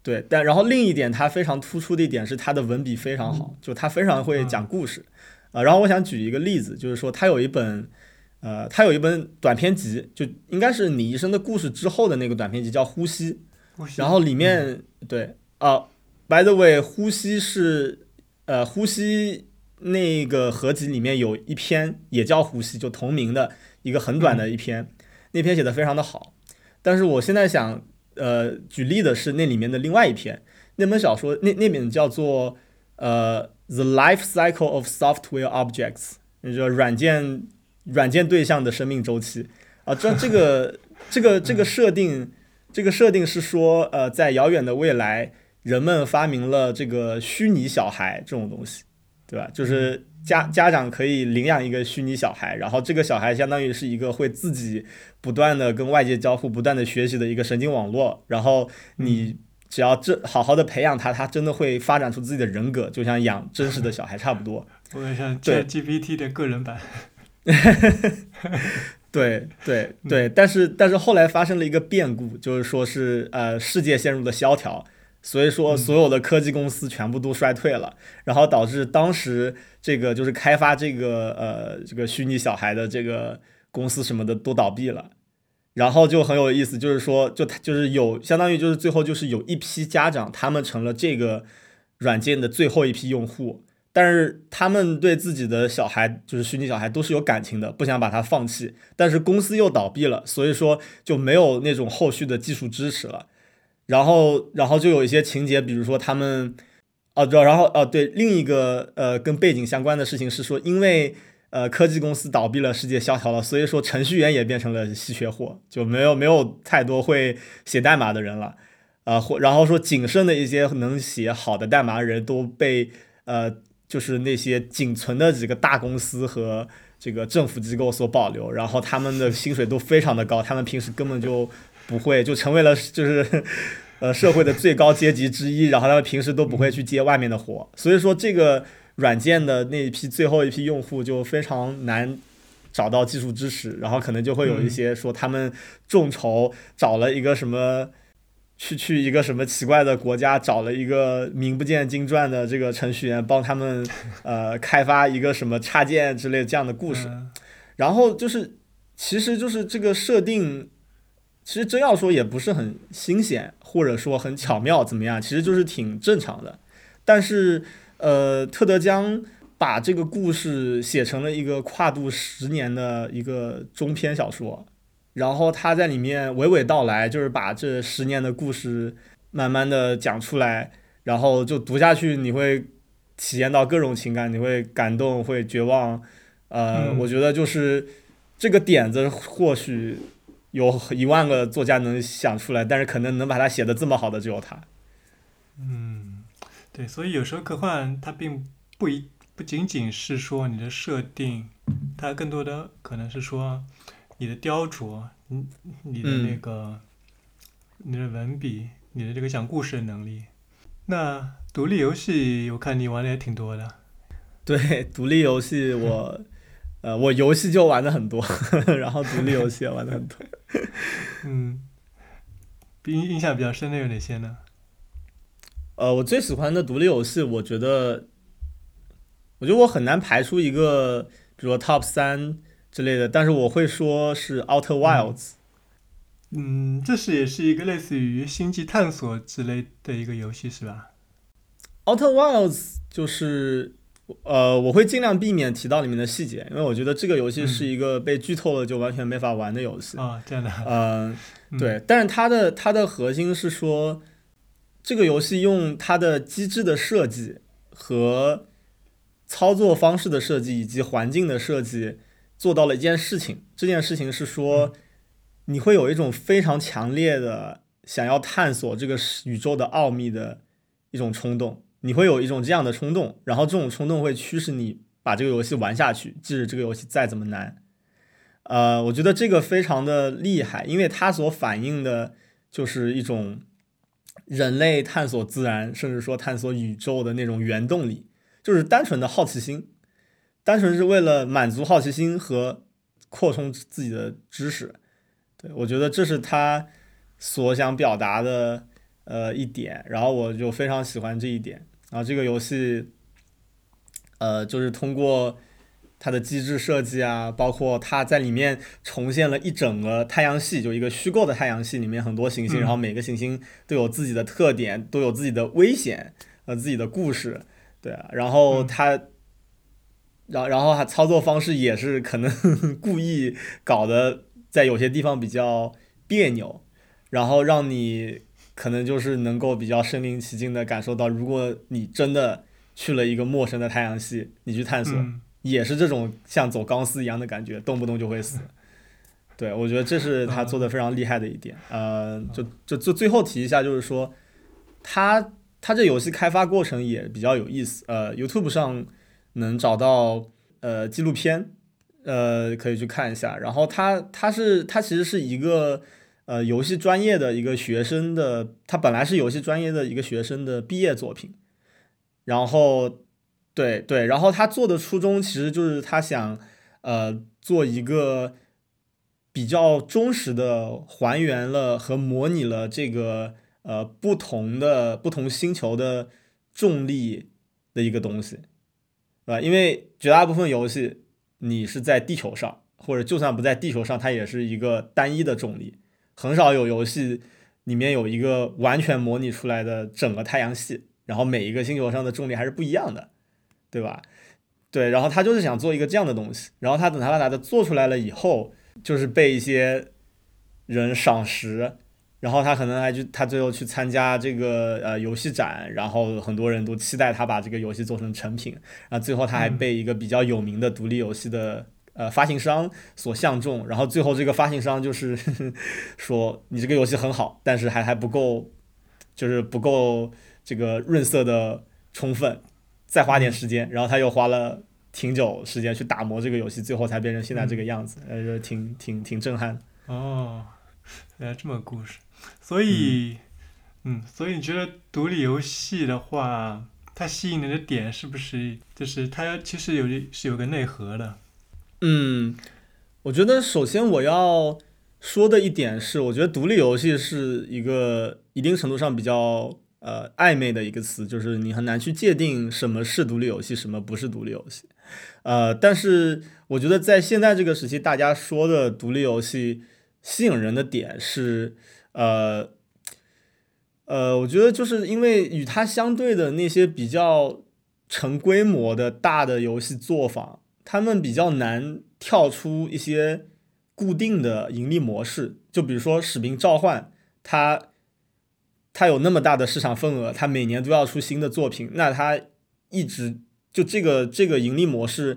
对，但然后另一点，他非常突出的一点是他的文笔非常好，就他非常会讲故事，呃，然后我想举一个例子，就是说他有一本，呃，他有一本短篇集，就应该是你一生的故事之后的那个短篇集，叫《呼吸》，然后里面对啊，by the way，《呼吸》是呃，《呼吸》那个合集里面有一篇也叫《呼吸》，就同名的一个很短的一篇，那篇写的非常的好，但是我现在想。呃，举例的是那里面的另外一篇，那本小说那那本叫做呃《The Life Cycle of Software Objects》，就是软件软件对象的生命周期啊。这这个这个这个设定，这个设定是说，呃，在遥远的未来，人们发明了这个虚拟小孩这种东西，对吧？就是。家家长可以领养一个虚拟小孩，然后这个小孩相当于是一个会自己不断的跟外界交互、不断的学习的一个神经网络。然后你只要这好好的培养他，他真的会发展出自己的人格，就像养真实的小孩差不多。我像 GPT 的个人版。对对对，但是但是后来发生了一个变故，就是说是呃世界陷入了萧条。所以说，所有的科技公司全部都衰退了，然后导致当时这个就是开发这个呃这个虚拟小孩的这个公司什么的都倒闭了，然后就很有意思，就是说就他就是有相当于就是最后就是有一批家长他们成了这个软件的最后一批用户，但是他们对自己的小孩就是虚拟小孩都是有感情的，不想把它放弃，但是公司又倒闭了，所以说就没有那种后续的技术支持了。然后，然后就有一些情节，比如说他们，哦，对，然后，哦，对，另一个呃跟背景相关的事情是说，因为呃科技公司倒闭了，世界萧条了，所以说程序员也变成了稀缺货，就没有没有太多会写代码的人了，呃，或然后说仅剩的一些能写好的代码的人都被呃就是那些仅存的几个大公司和这个政府机构所保留，然后他们的薪水都非常的高，他们平时根本就。不会就成为了 就是，呃，社会的最高阶级之一，然后他们平时都不会去接外面的活，所以说这个软件的那一批最后一批用户就非常难找到技术支持，然后可能就会有一些说他们众筹找了一个什么，去去一个什么奇怪的国家找了一个名不见经传的这个程序员帮他们呃开发一个什么插件之类这样的故事，然后就是其实就是这个设定。其实真要说也不是很新鲜，或者说很巧妙怎么样，其实就是挺正常的。但是，呃，特德·江把这个故事写成了一个跨度十年的一个中篇小说，然后他在里面娓娓道来，就是把这十年的故事慢慢的讲出来，然后就读下去，你会体验到各种情感，你会感动，会绝望。呃，我觉得就是这个点子或许。有一万个作家能想出来，但是可能能把它写的这么好的只有他。嗯，对，所以有时候科幻它并不一不仅仅是说你的设定，它更多的可能是说你的雕琢，你你的那个你的文笔，你的这个讲故事的能力，那独立游戏我看你玩的也挺多的。对，独立游戏我，呃，我游戏就玩的很多，然后独立游戏也玩的很多。嗯，印印象比较深的有哪些呢？呃，我最喜欢的独立游戏，我觉得，我觉得我很难排出一个，比如说 Top 三之类的，但是我会说是 Outer Wilds。嗯，这是也是一个类似于星际探索之类的一个游戏，是吧？Outer Wilds 就是。呃，我会尽量避免提到里面的细节，因为我觉得这个游戏是一个被剧透了就完全没法玩的游戏啊，这样的。嗯，对，但是它的它的核心是说，这个游戏用它的机制的设计和操作方式的设计以及环境的设计做到了一件事情，这件事情是说，你会有一种非常强烈的想要探索这个宇宙的奥秘的一种冲动。你会有一种这样的冲动，然后这种冲动会驱使你把这个游戏玩下去，即使这个游戏再怎么难。呃，我觉得这个非常的厉害，因为它所反映的就是一种人类探索自然，甚至说探索宇宙的那种原动力，就是单纯的好奇心，单纯是为了满足好奇心和扩充自己的知识。对我觉得这是他所想表达的。呃，一点，然后我就非常喜欢这一点。然后这个游戏，呃，就是通过它的机制设计啊，包括它在里面重现了一整个太阳系，就一个虚构的太阳系里面很多行星，然后每个行星都有自己的特点，都有自己的危险呃自己的故事，对啊。然后它，然然后它操作方式也是可能 故意搞得在有些地方比较别扭，然后让你。可能就是能够比较身临其境的感受到，如果你真的去了一个陌生的太阳系，你去探索，也是这种像走钢丝一样的感觉，动不动就会死。对，我觉得这是他做的非常厉害的一点。呃，就就就最后提一下，就是说，他他这游戏开发过程也比较有意思。呃，YouTube 上能找到呃纪录片，呃，可以去看一下。然后他他是他其实是一个。呃，游戏专业的一个学生的，他本来是游戏专业的一个学生的毕业作品，然后，对对，然后他做的初衷其实就是他想，呃，做一个比较忠实的还原了和模拟了这个呃不同的不同星球的重力的一个东西，对吧？因为绝大部分游戏你是在地球上，或者就算不在地球上，它也是一个单一的重力。很少有游戏里面有一个完全模拟出来的整个太阳系，然后每一个星球上的重力还是不一样的，对吧？对，然后他就是想做一个这样的东西，然后他等他把它做出来了以后，就是被一些人赏识，然后他可能还去他最后去参加这个呃游戏展，然后很多人都期待他把这个游戏做成成品，然后最后他还被一个比较有名的独立游戏的。呃，发行商所相中，然后最后这个发行商就是 说你这个游戏很好，但是还还不够，就是不够这个润色的充分，再花点时间，然后他又花了挺久时间去打磨这个游戏，最后才变成现在这个样子，呃，挺挺挺震撼。哦，原来这么个故事，所以，嗯，所以你觉得独立游戏的话，它吸引你的点是不是就是它其实有是有个内核的？嗯，我觉得首先我要说的一点是，我觉得独立游戏是一个一定程度上比较呃暧昧的一个词，就是你很难去界定什么是独立游戏，什么不是独立游戏。呃，但是我觉得在现在这个时期，大家说的独立游戏吸引人的点是，呃，呃，我觉得就是因为与它相对的那些比较成规模的大的游戏作坊。他们比较难跳出一些固定的盈利模式，就比如说《使命召唤》，它它有那么大的市场份额，它每年都要出新的作品，那它一直就这个这个盈利模式，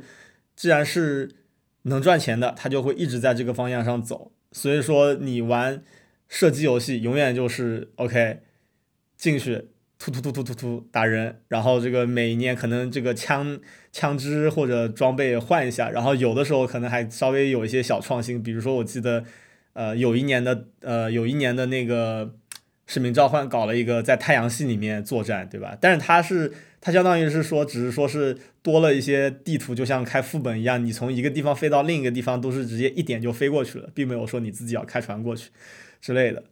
既然是能赚钱的，它就会一直在这个方向上走。所以说，你玩射击游戏，永远就是 OK 进去。突突突突突突打人，然后这个每一年可能这个枪枪支或者装备换一下，然后有的时候可能还稍微有一些小创新，比如说我记得，呃，有一年的呃有一年的那个使命召唤搞了一个在太阳系里面作战，对吧？但是它是它相当于是说，只是说是多了一些地图，就像开副本一样，你从一个地方飞到另一个地方都是直接一点就飞过去了，并没有说你自己要开船过去之类的。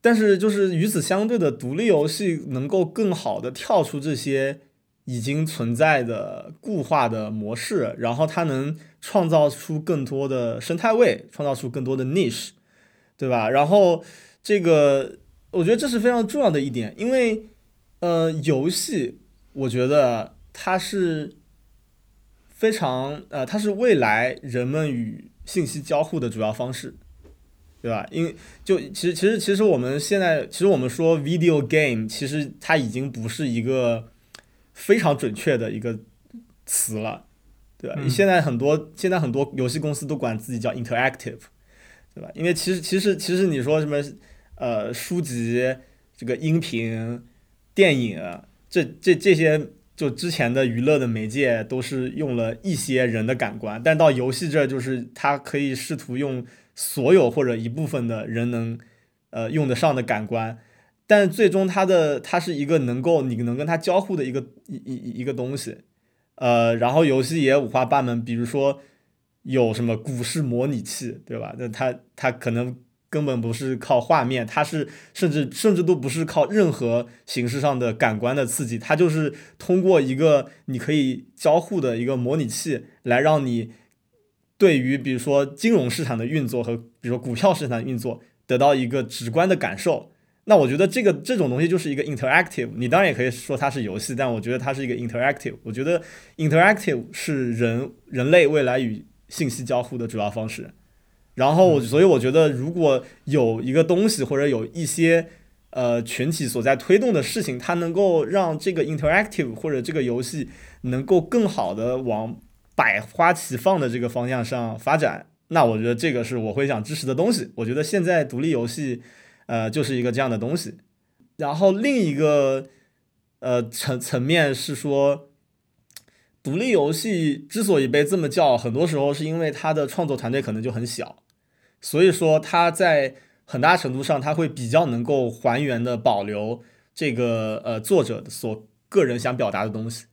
但是就是与此相对的，独立游戏能够更好的跳出这些已经存在的固化的模式，然后它能创造出更多的生态位，创造出更多的 niche，对吧？然后这个。我觉得这是非常重要的一点，因为，呃，游戏，我觉得它是非常呃，它是未来人们与信息交互的主要方式，对吧？因就其实其实其实我们现在其实我们说 video game，其实它已经不是一个非常准确的一个词了，对吧？现在很多现在很多游戏公司都管自己叫 interactive，对吧？因为其实其实其实你说什么？呃，书籍、这个音频、电影，这这这些就之前的娱乐的媒介都是用了一些人的感官，但到游戏这就是它可以试图用所有或者一部分的人能呃用得上的感官，但最终它的它是一个能够你能跟它交互的一个一一一个东西，呃，然后游戏也五花八门，比如说有什么股市模拟器，对吧？那它它可能。根本不是靠画面，它是甚至甚至都不是靠任何形式上的感官的刺激，它就是通过一个你可以交互的一个模拟器来让你对于比如说金融市场的运作和比如说股票市场的运作得到一个直观的感受。那我觉得这个这种东西就是一个 interactive，你当然也可以说它是游戏，但我觉得它是一个 interactive。我觉得 interactive 是人人类未来与信息交互的主要方式。然后，所以我觉得，如果有一个东西或者有一些呃群体所在推动的事情，它能够让这个 interactive 或者这个游戏能够更好的往百花齐放的这个方向上发展，那我觉得这个是我会想支持的东西。我觉得现在独立游戏呃就是一个这样的东西。然后另一个呃层层面是说，独立游戏之所以被这么叫，很多时候是因为它的创作团队可能就很小。所以说，它在很大程度上，它会比较能够还原的保留这个呃作者所个人想表达的东西，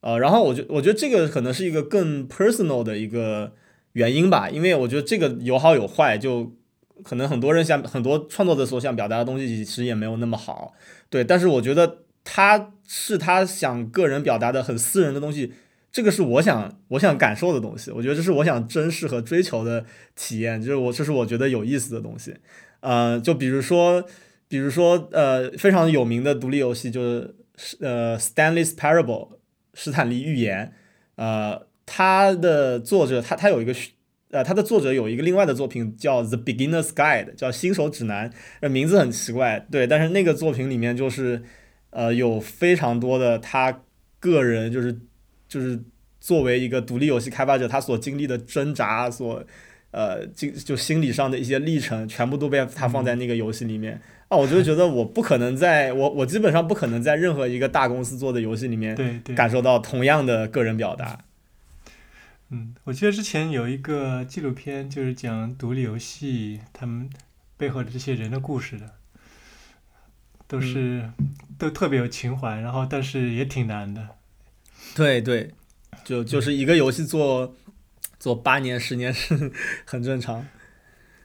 呃，然后我觉我觉得这个可能是一个更 personal 的一个原因吧，因为我觉得这个有好有坏，就可能很多人想很多创作者所想表达的东西其实也没有那么好，对，但是我觉得他是他想个人表达的很私人的东西。这个是我想我想感受的东西，我觉得这是我想珍视和追求的体验，就是我这是我觉得有意思的东西，呃，就比如说，比如说，呃，非常有名的独立游戏就是呃《Stanley's Parable》斯坦利寓言，呃，它的作者他他有一个呃他的作者有一个另外的作品叫《The Beginner's Guide》，叫新手指南，名字很奇怪，对，但是那个作品里面就是呃有非常多的他个人就是。就是作为一个独立游戏开发者，他所经历的挣扎，所呃经就心理上的一些历程，全部都被他放在那个游戏里面啊！我就觉得我不可能在我我基本上不可能在任何一个大公司做的游戏里面感受到同样的个人表达。嗯，我记得之前有一个纪录片，就是讲独立游戏他们背后的这些人的故事的，都是都特别有情怀，然后但是也挺难的。对对，就就是一个游戏做做八年十年是很正常。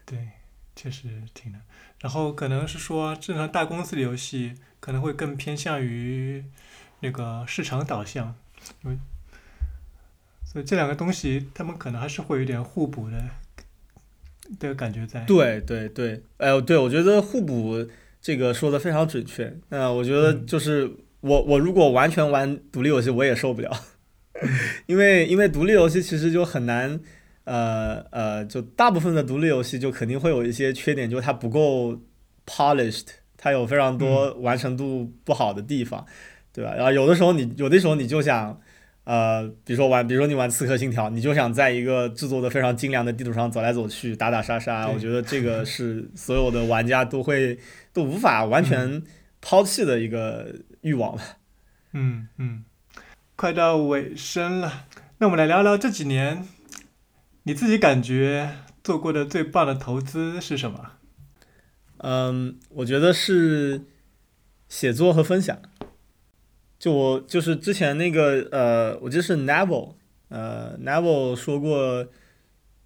对，确实挺难。然后可能是说，正常大公司的游戏可能会更偏向于那个市场导向，因为所以这两个东西，他们可能还是会有点互补的的感觉在。对对对，哎，对我觉得互补这个说的非常准确。那我觉得就是。我我如果完全玩独立游戏，我也受不了，因为因为独立游戏其实就很难，呃呃，就大部分的独立游戏就肯定会有一些缺点，就是它不够 polished，它有非常多完成度不好的地方，对吧？然后有的时候你有的时候你就想，呃，比如说玩，比如说你玩刺客信条，你就想在一个制作的非常精良的地图上走来走去，打打杀杀，我觉得这个是所有的玩家都会都无法完全抛弃的一个。欲望吧，嗯嗯，快到尾声了，那我们来聊聊这几年你自己感觉做过的最棒的投资是什么？嗯，我觉得是写作和分享。就我就是之前那个呃，我记得是 Neville，呃，Neville 说过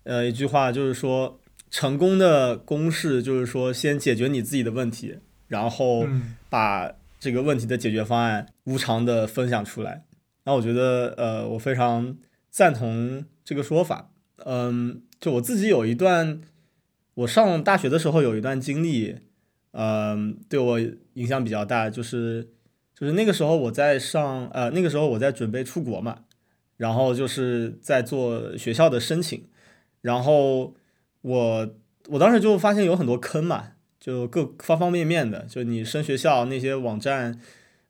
呃一句话，就是说成功的公式就是说先解决你自己的问题，然后把这个问题的解决方案无偿的分享出来。那我觉得呃，我非常赞同这个说法。嗯，就我自己有一段，我上大学的时候有一段经历，嗯，对我影响比较大，就是。就是那个时候我在上呃那个时候我在准备出国嘛，然后就是在做学校的申请，然后我我当时就发现有很多坑嘛，就各方方面面的，就你升学校那些网站，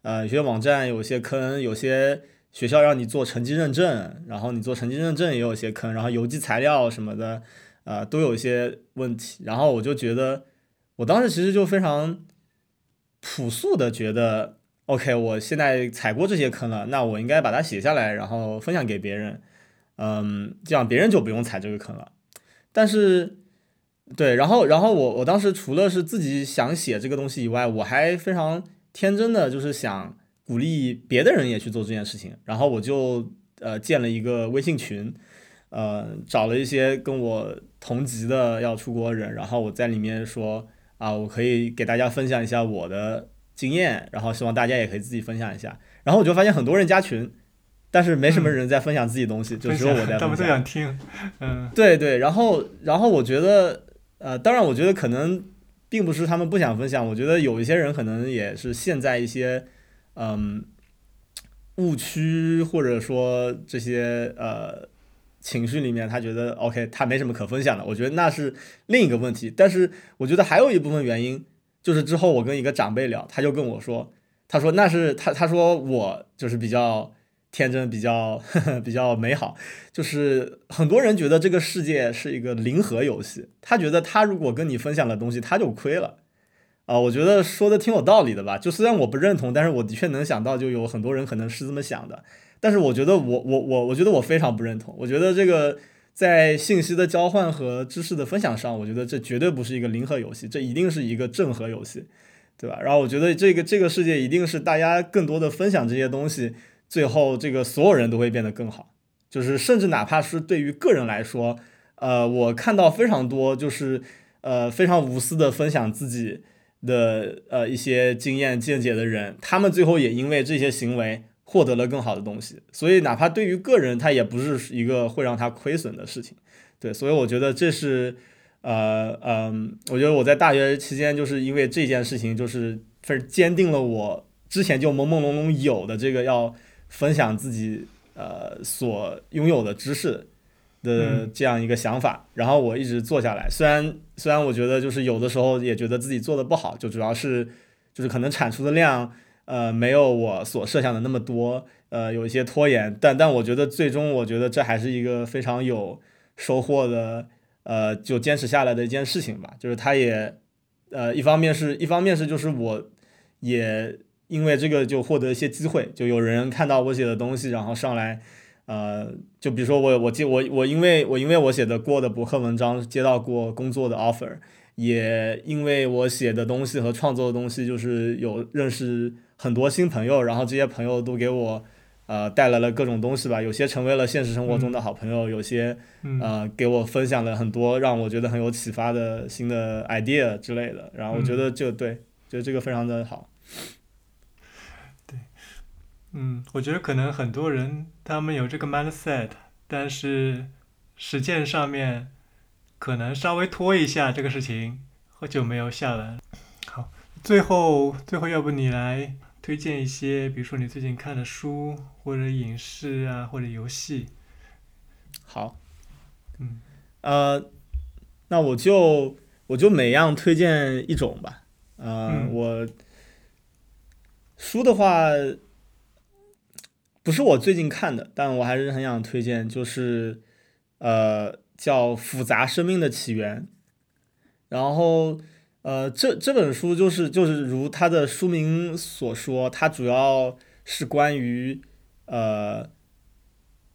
呃有些网站有些坑，有些学校让你做成绩认证，然后你做成绩认证也有些坑，然后邮寄材料什么的，呃都有一些问题，然后我就觉得我当时其实就非常朴素的觉得。OK，我现在踩过这些坑了，那我应该把它写下来，然后分享给别人，嗯，这样别人就不用踩这个坑了。但是，对，然后，然后我我当时除了是自己想写这个东西以外，我还非常天真的，就是想鼓励别的人也去做这件事情。然后我就呃建了一个微信群，呃，找了一些跟我同级的要出国人，然后我在里面说啊，我可以给大家分享一下我的。经验，然后希望大家也可以自己分享一下。然后我就发现很多人加群，但是没什么人在分享自己东西，就只有我在分享。他们都想听，嗯，对对。然后，然后我觉得，呃，当然，我觉得可能并不是他们不想分享。我觉得有一些人可能也是陷在一些嗯误区或者说这些呃情绪里面，他觉得 OK，他没什么可分享的。我觉得那是另一个问题。但是我觉得还有一部分原因。就是之后我跟一个长辈聊，他就跟我说，他说那是他他说我就是比较天真，比较 比较美好，就是很多人觉得这个世界是一个零和游戏，他觉得他如果跟你分享的东西他就亏了，啊，我觉得说的挺有道理的吧，就虽然我不认同，但是我的确能想到就有很多人可能是这么想的，但是我觉得我我我我觉得我非常不认同，我觉得这个。在信息的交换和知识的分享上，我觉得这绝对不是一个零和游戏，这一定是一个正和游戏，对吧？然后我觉得这个这个世界一定是大家更多的分享这些东西，最后这个所有人都会变得更好。就是甚至哪怕是对于个人来说，呃，我看到非常多就是呃非常无私的分享自己的呃一些经验见解的人，他们最后也因为这些行为。获得了更好的东西，所以哪怕对于个人，他也不是一个会让他亏损的事情，对，所以我觉得这是，呃，嗯，我觉得我在大学期间就是因为这件事情，就是非常坚定了我之前就朦朦胧胧有的这个要分享自己呃所拥有的知识的这样一个想法，然后我一直做下来，虽然虽然我觉得就是有的时候也觉得自己做的不好，就主要是就是可能产出的量。呃，没有我所设想的那么多，呃，有一些拖延，但但我觉得最终，我觉得这还是一个非常有收获的，呃，就坚持下来的一件事情吧。就是他也，呃，一方面是一方面是就是我也因为这个就获得一些机会，就有人看到我写的东西，然后上来，呃，就比如说我我接我我因为我因为我写的过的博客文章接到过工作的 offer，也因为我写的东西和创作的东西就是有认识。很多新朋友，然后这些朋友都给我，呃，带来了各种东西吧。有些成为了现实生活中的好朋友，有些，呃，给我分享了很多让我觉得很有启发的新的 idea 之类的。然后我觉得就对，觉得这个非常的好。对，嗯，我觉得可能很多人他们有这个 mindset，但是实践上面可能稍微拖一下这个事情，就没有下文。好，最后，最后要不你来。推荐一些，比如说你最近看的书，或者影视啊，或者游戏。好，嗯，呃，那我就我就每样推荐一种吧。呃，我书的话不是我最近看的，但我还是很想推荐，就是呃叫《复杂生命的起源》，然后。呃，这这本书就是就是如它的书名所说，它主要是关于呃，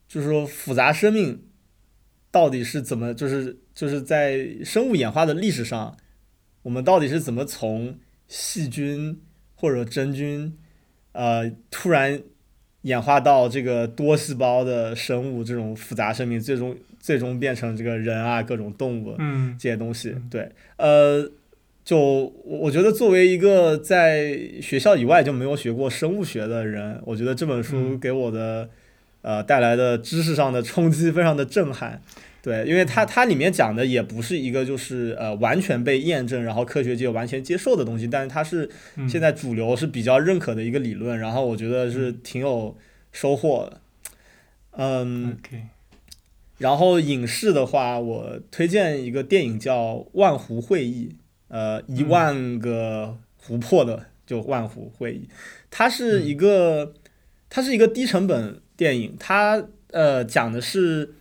就是说复杂生命到底是怎么，就是就是在生物演化的历史上，我们到底是怎么从细菌或者真菌，呃，突然演化到这个多细胞的生物这种复杂生命，最终最终变成这个人啊，各种动物嗯这些东西。对，呃，就我我觉得作为一个在学校以外就没有学过生物学的人，我觉得这本书嗯给我的、呃带来的知识上的冲击非常的震撼。对，因为它它里面讲的也不是一个就是呃完全被验证，然后科学界完全接受的东西，但是它是嗯现在主流是比较认可的一个理论，然后我觉得是挺有收获的。嗯然后影视的话，我推荐一个电影叫《万湖会议》，呃，一嗯万个湖泊的就万湖会议，它是一个它是一个低成本电影，它呃讲的是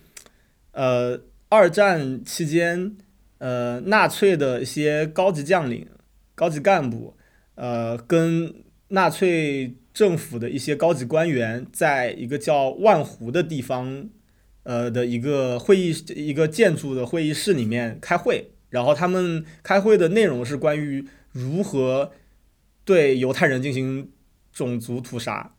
呃二战期间呃纳粹的一些高级将领、高级干部，呃跟纳粹政府的一些高级官员，在一个叫万湖的地方。呃的一个会议一个建筑的会议室里面开会，然后他们开会的内容是关于如何对犹太人进行种族屠杀，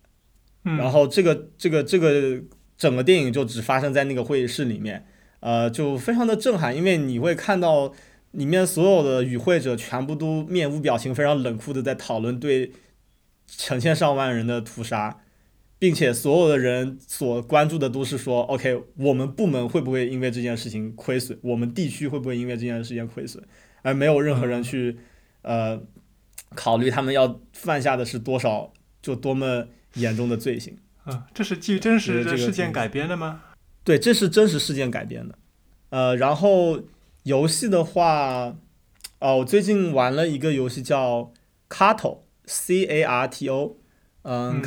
嗯，然后这个这个这个整个电影就只发生在那个会议室里面，呃，就非常的震撼，因为你会看到里面所有的与会者全部都面无表情，非常冷酷的在讨论对成千上万人的屠杀，并且所有的人所关注的都是说，OK，我们部门会不会因为这件事情亏损，我们地区会不会因为这件事情亏损，而没有任何人去呃考虑他们要犯下的是多少就多么严重的罪行。啊，这是基于真实的事件改编的吗？对，这是真实事件改编的。呃，然后游戏的话，哦，我最近玩了一个游戏叫 Carto，C A R T O。嗯嗯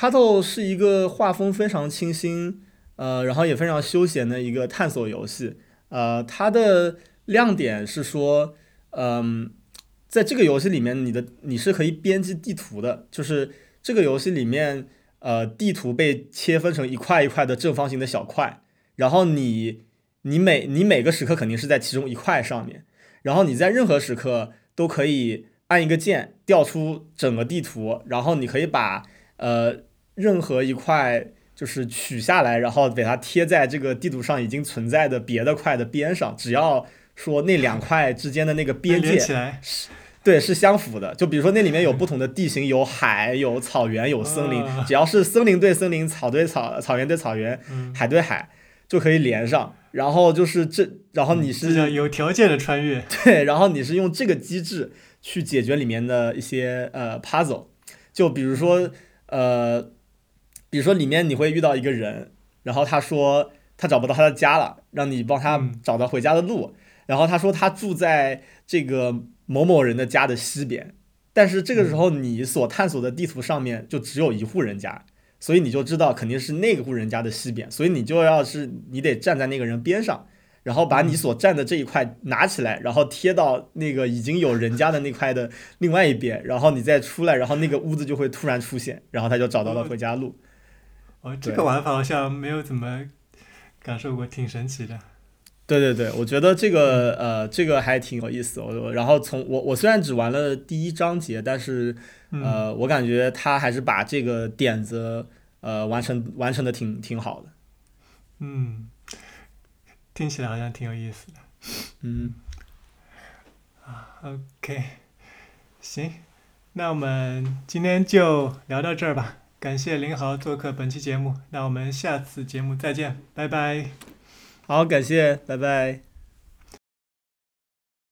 ，Carto Carto 是一个画风非常清新，呃，然后也非常休闲的一个探索游戏。呃，它的亮点是说，嗯，在这个游戏里面，你的你是可以编辑地图的，就是这个游戏里面，呃，地图被切分成一块一块的正方形的小块，然后你你每你每个时刻肯定是在其中一块上面，然后你在任何时刻都可以按一个键调出整个地图，然后你可以把呃任何一块就是取下来，然后给它贴在这个地图上已经存在的别的块的边上，只要说那两块之间的那个边界是，对，是相符的。就比如说那里面有不同的地形，有海、有草原、有森林啊，只要是森林对森林、草对草、草原对草原、嗯，海对海，就可以连上。然后就是这，然后你是有条件的穿越。对，然后你是用这个机制去解决里面的一些呃 puzzle。就比如说呃，比如说里面你会遇到一个人，然后他说他找不到他的家了，让你帮他嗯找到回家的路。然后他说他住在这个某某人的家的西边，但是这个时候你所探索的地图上面就只有一户人家，所以你就知道肯定是那个户人家的西边，所以你就要是你得站在那个人边上，然后把你所站的这一块拿起来，然后贴到那个已经有人家的那块的另外一边，然后你再出来，然后那个屋子就会突然出现，然后他就找到了回家路。哦，这个玩法好像没有怎么感受过，挺神奇的。对对对，我觉得这个呃，这个还挺有意思。我然后从我我虽然只玩了第一章节，但是嗯，呃，我感觉他还是把这个点子呃完成完成的挺挺好的。嗯，听起来好像挺有意思的。嗯，OK，行，那我们今天就聊到这儿吧。感谢林豪做客本期节目，那我们下次节目再见，拜拜。好，感谢，拜拜。